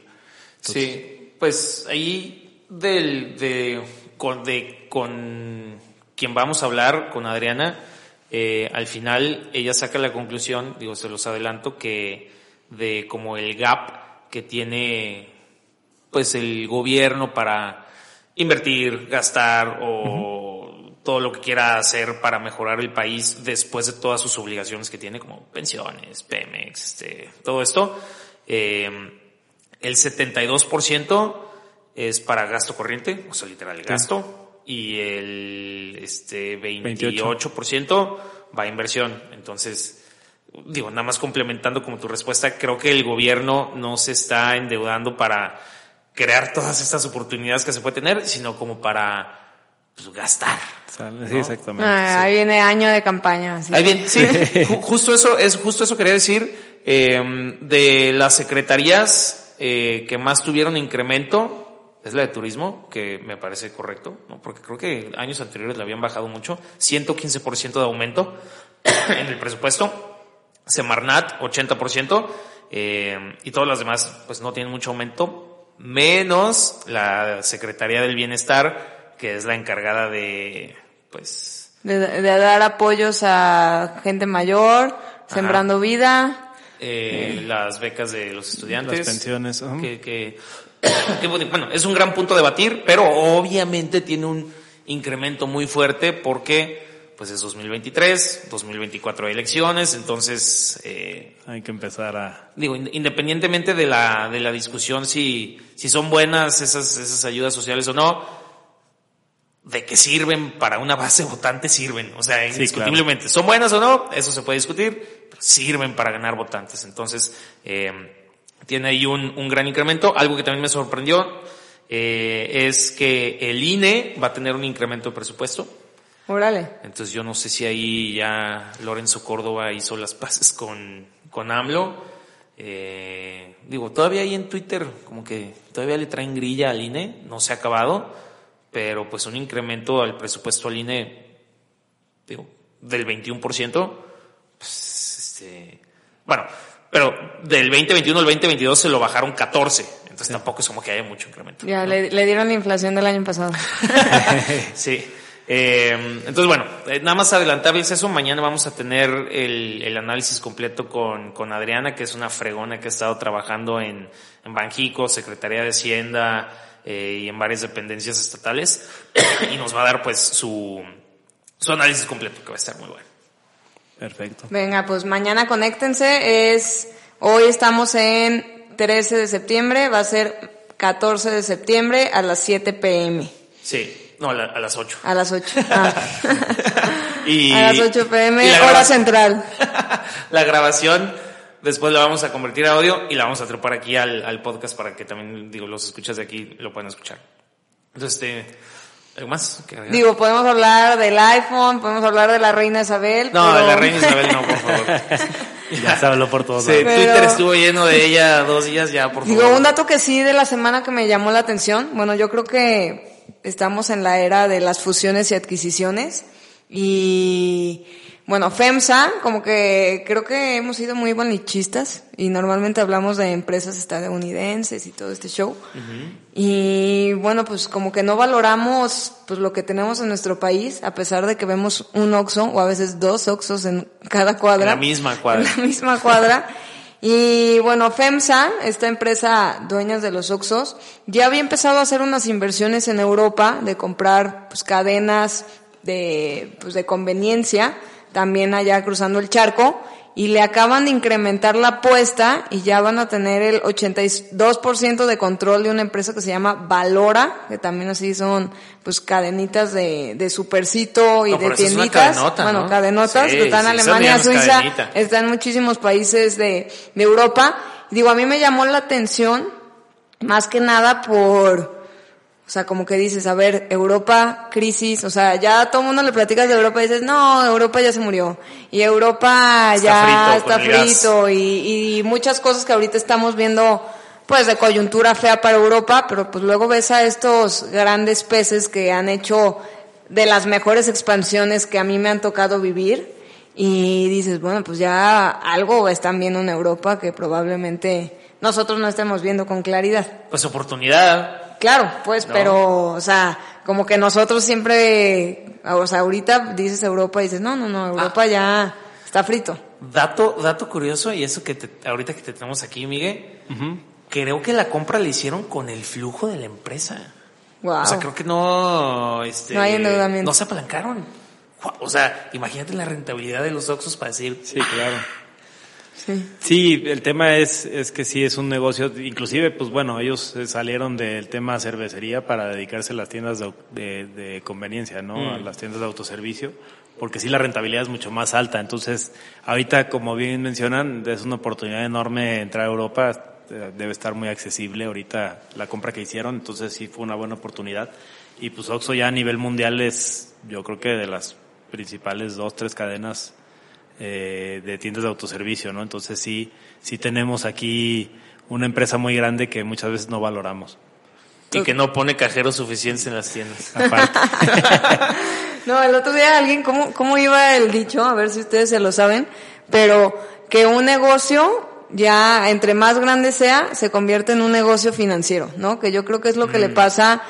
sí, pues ahí del, de, con, de, con quien vamos a hablar, con Adriana, eh, al final ella saca la conclusión, digo, se los adelanto, que de como el gap que tiene pues el gobierno para invertir, gastar o todo lo que quiera hacer para mejorar el país después de todas sus obligaciones que tiene, como pensiones, Pemex, este, todo esto, eh, el 72% es para gasto corriente, o sea, literal, gasto, y el este 28%, va a inversión. Entonces, digo, nada más complementando como tu respuesta, creo que el gobierno no se está endeudando para crear todas estas oportunidades que se puede tener, sino como para pues, gastar. Sí, exactamente. Ah, ahí viene año de campaña. Ahí viene, sí, justo eso, es justo eso quería decir, eh, de las secretarías eh, que más tuvieron incremento, es la de turismo, que me parece correcto, ¿no? porque creo que años anteriores le habían bajado mucho, 115% de aumento en el presupuesto, Semarnat 80%, eh, y todas las demás pues no tienen mucho aumento, menos la Secretaría del Bienestar, que es la encargada de, pues... De, dar apoyos a gente mayor, sembrando vida. Eh, las becas de los estudiantes. Las pensiones. que, que bueno, es un gran punto a debatir, pero obviamente tiene un incremento muy fuerte porque pues es 2023, 2024 hay elecciones, entonces eh, hay que empezar a digo independientemente de la de la discusión si si son buenas esas esas ayudas sociales o no, de que sirven para una base votante, sirven. O sea, indiscutiblemente. ¿Son buenas o no? Eso se puede discutir, pero sirven para ganar votantes. Entonces, eh, tiene ahí un, un, gran incremento. Algo que también me sorprendió eh, es que el INE va a tener un incremento de presupuesto. Órale. Entonces yo no sé si ahí ya Lorenzo Córdoba hizo las paces con, con AMLO. Eh, digo, todavía ahí en Twitter como que todavía le traen grilla al INE, no se ha acabado pero pues un incremento al presupuesto al INE digo, del 21%, pues, este, bueno, pero del 2021 al 2022 se lo bajaron 14, entonces tampoco es como que haya mucho incremento. Ya, le, dieron la inflación del año pasado. sí. Eh, entonces, bueno, eh, nada más adelantarles eso. Mañana vamos a tener el, el análisis completo con, con, Adriana, que es una fregona que ha estado trabajando en, en Banjico, Secretaría de Hacienda, eh, y en varias dependencias estatales y nos va a dar pues su, su análisis completo que va a estar muy bueno. Perfecto. Venga, pues mañana conéctense. Es, hoy estamos en 13 de septiembre, va a ser 14 de septiembre a las 7 pm. Sí, no, a, las 8. A las 8. Ah. y, a las 8 pm, hora central. la grabación Después la vamos a convertir a audio y la vamos a trepar aquí al, al podcast para que también, digo, los escuchas de aquí lo puedan escuchar. Entonces, este, ¿algo más? Digo, podemos hablar del iPhone, podemos hablar de la reina Isabel. No, de la reina Isabel no, por favor. ya se habló por todos sí, Twitter estuvo lleno de ella dos días ya, por favor. Digo, un dato que sí de la semana que me llamó la atención. Bueno, yo creo que estamos en la era de las fusiones y adquisiciones y bueno, FEMSA, como que creo que hemos sido muy bonichistas y normalmente hablamos de empresas estadounidenses y todo este show. Y bueno, pues como que no valoramos pues lo que tenemos en nuestro país, a pesar de que vemos un Oxxo o a veces dos Oxxos en cada cuadra. En la misma cuadra. En la misma cuadra. Y bueno, FEMSA, esta empresa dueñas de los Oxxos, ya había empezado a hacer unas inversiones en Europa de comprar pues cadenas de, pues, de conveniencia también allá cruzando el charco, y le acaban de incrementar la apuesta y ya van a tener el 82% de control de una empresa que se llama Valora, que también así son pues cadenitas de, de supercito y de tienditas. bueno, cadenotas, que están en Alemania, Suiza, están en muchísimos países de, de Europa. Digo, a mí me llamó la atención más que nada por o sea, como que dices, a ver, Europa, crisis, o sea, ya a todo el mundo le platicas de Europa y dices, no, Europa ya se murió. Y Europa ya está frito, y, y, muchas cosas que ahorita estamos viendo, pues de coyuntura fea para Europa, pero pues luego ves a estos grandes peces que han hecho de las mejores expansiones que a mí me han tocado vivir. Y dices, bueno, pues ya algo están viendo en Europa que probablemente nosotros no estemos viendo con claridad. Pues oportunidad Claro, pues, pero, o sea, como que nosotros siempre, o sea, ahorita dices Europa y dices, no, no, no, Europa ah. ya está frito. Dato, dato curioso, y eso que te, ahorita que te tenemos aquí, Miguel, creo que la compra la hicieron con el flujo de la empresa. Wow. O sea, creo que no, este, no hay endeudamiento. No se apalancaron. O sea, imagínate la rentabilidad de los Oxos para decir. Sí, claro. Sí. el tema es, es que sí es un negocio, inclusive, pues bueno, ellos salieron del tema cervecería para dedicarse a las tiendas de, de, conveniencia, ¿no? A mm. las tiendas de autoservicio, porque sí la rentabilidad es mucho más alta. Entonces, ahorita, como bien mencionan, es una oportunidad enorme entrar a Europa, eh, debe estar muy accesible ahorita la compra que hicieron, entonces sí fue una buena oportunidad. Y pues Oxxo ya a nivel mundial es, yo creo que de las principales dos, tres cadenas eh, de tiendas de autoservicio, ¿no? Entonces sí, sí tenemos aquí una empresa muy grande que muchas veces no valoramos. Y que no pone cajeros suficientes en las tiendas. no, el otro día alguien, ¿cómo, ¿cómo iba el dicho? A ver si ustedes se lo saben, pero que un negocio ya entre más grande sea, se convierte en un negocio financiero, ¿no? Que yo creo que es lo que le mm. pasa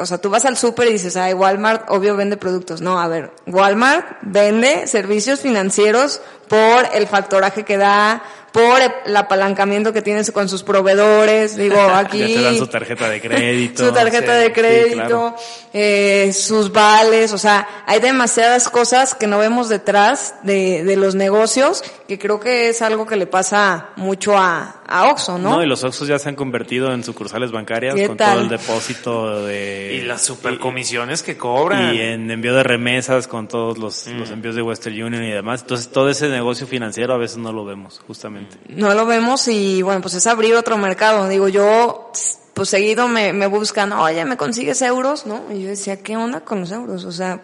o sea, tú vas al súper y dices, ay, Walmart obvio vende productos. No, a ver, Walmart vende servicios financieros por el factoraje que da, por el apalancamiento que tienes con sus proveedores. Digo, aquí. ya te dan su tarjeta de crédito. su tarjeta de crédito, eh, sus vales. O sea, hay demasiadas cosas que no vemos detrás de, de los negocios que creo que es algo que le pasa mucho a, a Oxxo, ¿no? No, y los Oxxos ya se han convertido en sucursales bancarias ¿Qué con tal? todo el depósito de... Y las supercomisiones que cobran. Y en envío de remesas con todos los, Mm. los envíos de Western Union y demás. Entonces todo ese negocio financiero a veces no lo vemos, justamente. No lo vemos y bueno, pues es abrir otro mercado. Digo, yo pues seguido me, me buscan, oye, ¿me consigues euros? ¿No? Y yo decía, ¿qué onda con los euros? O sea,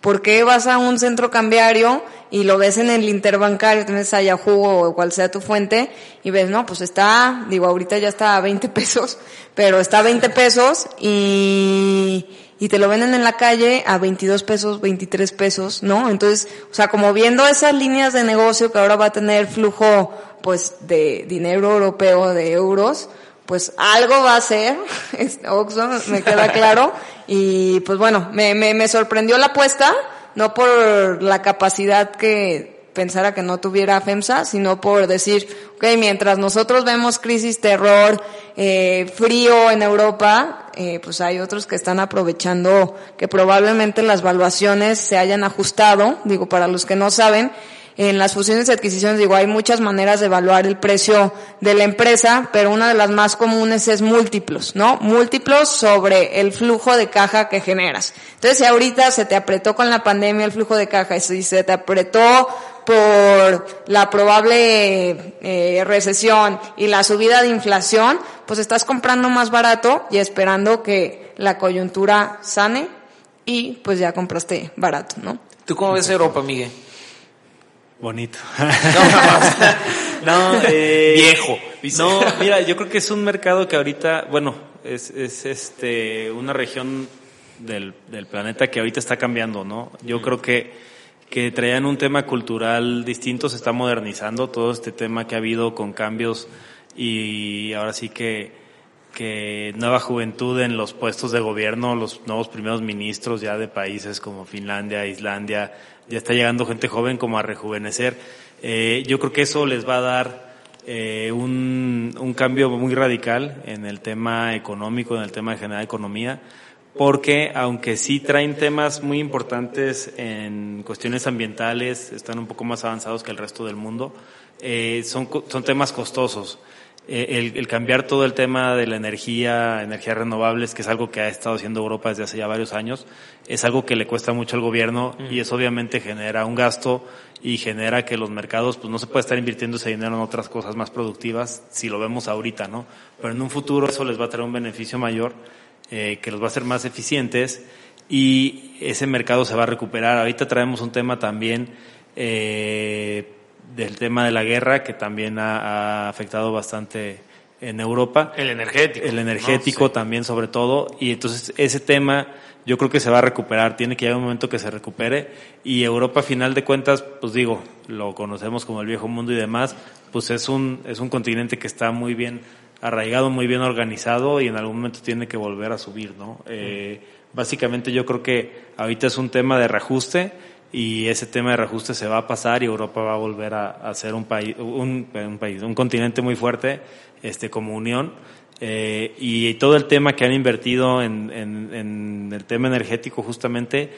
¿por qué vas a un centro cambiario y lo ves en el interbancario, tienes a Yahoo o cual sea tu fuente y ves, no, pues está, digo, ahorita ya está a 20 pesos, pero está a 20 pesos y, y te lo venden en la calle a 22 pesos, 23 pesos, ¿no? Entonces, o sea, como viendo esas líneas de negocio que ahora va a tener flujo, pues, de dinero europeo, de euros, pues algo va a ser, Oxxo, me queda claro, y pues bueno, me, me, me sorprendió la apuesta, no por la capacidad que pensara que no tuviera FEMSA, sino por decir, ok, mientras nosotros vemos crisis, terror, eh, frío en Europa, eh, pues hay otros que están aprovechando que probablemente las valuaciones se hayan ajustado, digo, para los que no saben, en las fusiones y adquisiciones, digo, hay muchas maneras de evaluar el precio de la empresa, pero una de las más comunes es múltiplos, ¿no? Múltiplos sobre el flujo de caja que generas. Entonces, si ahorita se te apretó con la pandemia el flujo de caja y si se te apretó por la probable eh, recesión y la subida de inflación, pues estás comprando más barato y esperando que la coyuntura sane y pues ya compraste barato, ¿no? ¿Tú cómo ves Europa, Miguel? Bonito. No, no, eh, Viejo, dice. No, mira, yo creo que es un mercado que ahorita, bueno, es, es este una región del, del planeta que ahorita está cambiando, ¿no? Yo creo que, que traían un tema cultural distinto, se está modernizando todo este tema que ha habido con cambios y ahora sí que, que nueva juventud en los puestos de gobierno, los nuevos primeros ministros ya de países como Finlandia, Islandia, ya está llegando gente joven como a rejuvenecer. Eh, yo creo que eso les va a dar eh, un, un cambio muy radical en el tema económico, en el tema de generar economía, porque aunque sí traen temas muy importantes en cuestiones ambientales, están un poco más avanzados que el resto del mundo, eh, son, son temas costosos. Eh, el, el cambiar todo el tema de la energía, energías renovables, que es algo que ha estado haciendo Europa desde hace ya varios años, es algo que le cuesta mucho al gobierno y eso obviamente genera un gasto y genera que los mercados, pues no se puede estar invirtiendo ese dinero en otras cosas más productivas si lo vemos ahorita, ¿no? Pero en un futuro eso les va a traer un beneficio mayor, eh, que los va a hacer más eficientes y ese mercado se va a recuperar. Ahorita traemos un tema también eh, del tema de la guerra que también ha, ha afectado bastante en Europa. El energético. El energético ¿no? Sí. también sobre todo. Y entonces ese tema yo creo que se va a recuperar. Tiene que llegar un momento que se recupere. Y Europa a final de cuentas, pues digo, lo conocemos como el viejo mundo y demás, pues es un, es un continente que está muy bien arraigado, muy bien organizado y en algún momento tiene que volver a subir, ¿no? Eh, básicamente yo creo que ahorita es un tema de reajuste y ese tema de reajuste se va a pasar y Europa va a volver a, ser un país, un, país, un continente muy fuerte, este, como unión. Eh, y todo el tema que han invertido en el tema energético justamente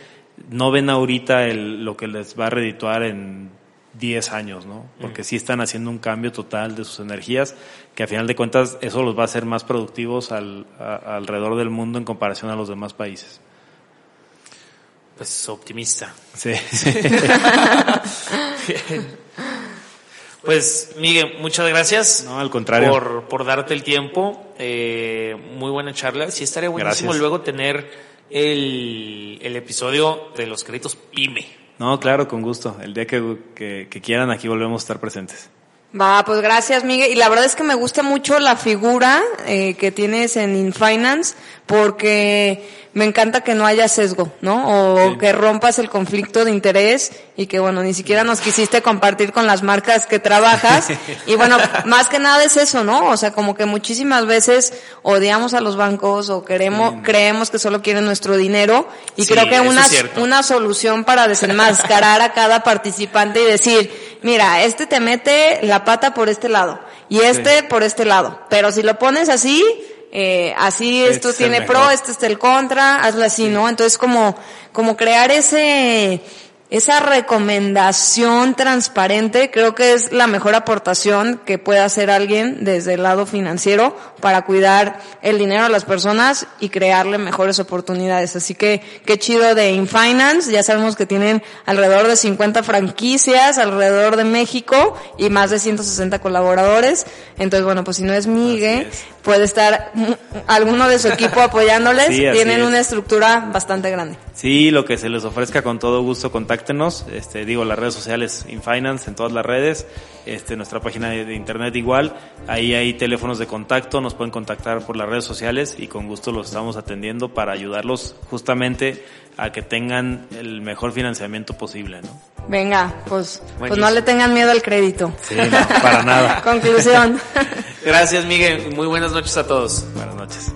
no ven ahorita el, lo que les va a redituar en 10 años, ¿no? Porque sí están haciendo un cambio total de sus energías, que a final de cuentas eso los va a hacer más productivos al, a- alrededor del mundo en comparación a los demás países. Pues optimista. Sí. Pues, Miguel, muchas gracias. No, al contrario. Por, por darte el tiempo. Eh, muy buena charla. Sí, estaría buenísimo Gracias. luego tener el, el episodio de los créditos PYME. No, claro, con gusto. El día que, que, que quieran aquí volvemos a estar presentes. Va, pues gracias, Miguel. Y la verdad es que me gusta mucho la figura eh, que tienes en InFinance porque me encanta que no haya sesgo, ¿no? O Sí. que rompas el conflicto de interés y que, bueno, ni siquiera nos quisiste compartir con las marcas que trabajas. Y bueno, más que nada es eso, ¿no? O sea, como que muchísimas veces odiamos a los bancos o queremos, creemos que solo quieren nuestro dinero. Y Sí, creo que una, una solución para desenmascarar a cada participante y decir, mira, este te mete la pata por este lado y este por este lado. Pero si lo pones así, eh, así Este esto tiene pro, este es el contra, hazlo así, ¿no? Entonces como, como crear ese, esa recomendación transparente creo que es la mejor aportación que puede hacer alguien desde el lado financiero para cuidar el dinero de las personas y crearle mejores oportunidades. Así que qué chido de InFinance. Ya sabemos que tienen alrededor de 50 franquicias alrededor de México y más de 160 colaboradores. Entonces, bueno, pues si no es Miguel, puede estar alguno de su equipo apoyándoles. tienen una estructura bastante grande. Sí, lo que se les ofrezca con todo gusto, contáctenos. Este, digo, las redes sociales InFinance en todas las redes, este, nuestra página de, internet igual. Ahí hay teléfonos de contacto, nos pueden contactar por las redes sociales y con gusto los estamos atendiendo para ayudarlos justamente a que tengan el mejor financiamiento posible, ¿no? Venga, pues, pues no le tengan miedo al crédito. Sí, no, para nada. Conclusión. Gracias, Miguel. Muy buenas noches a todos. Buenas noches.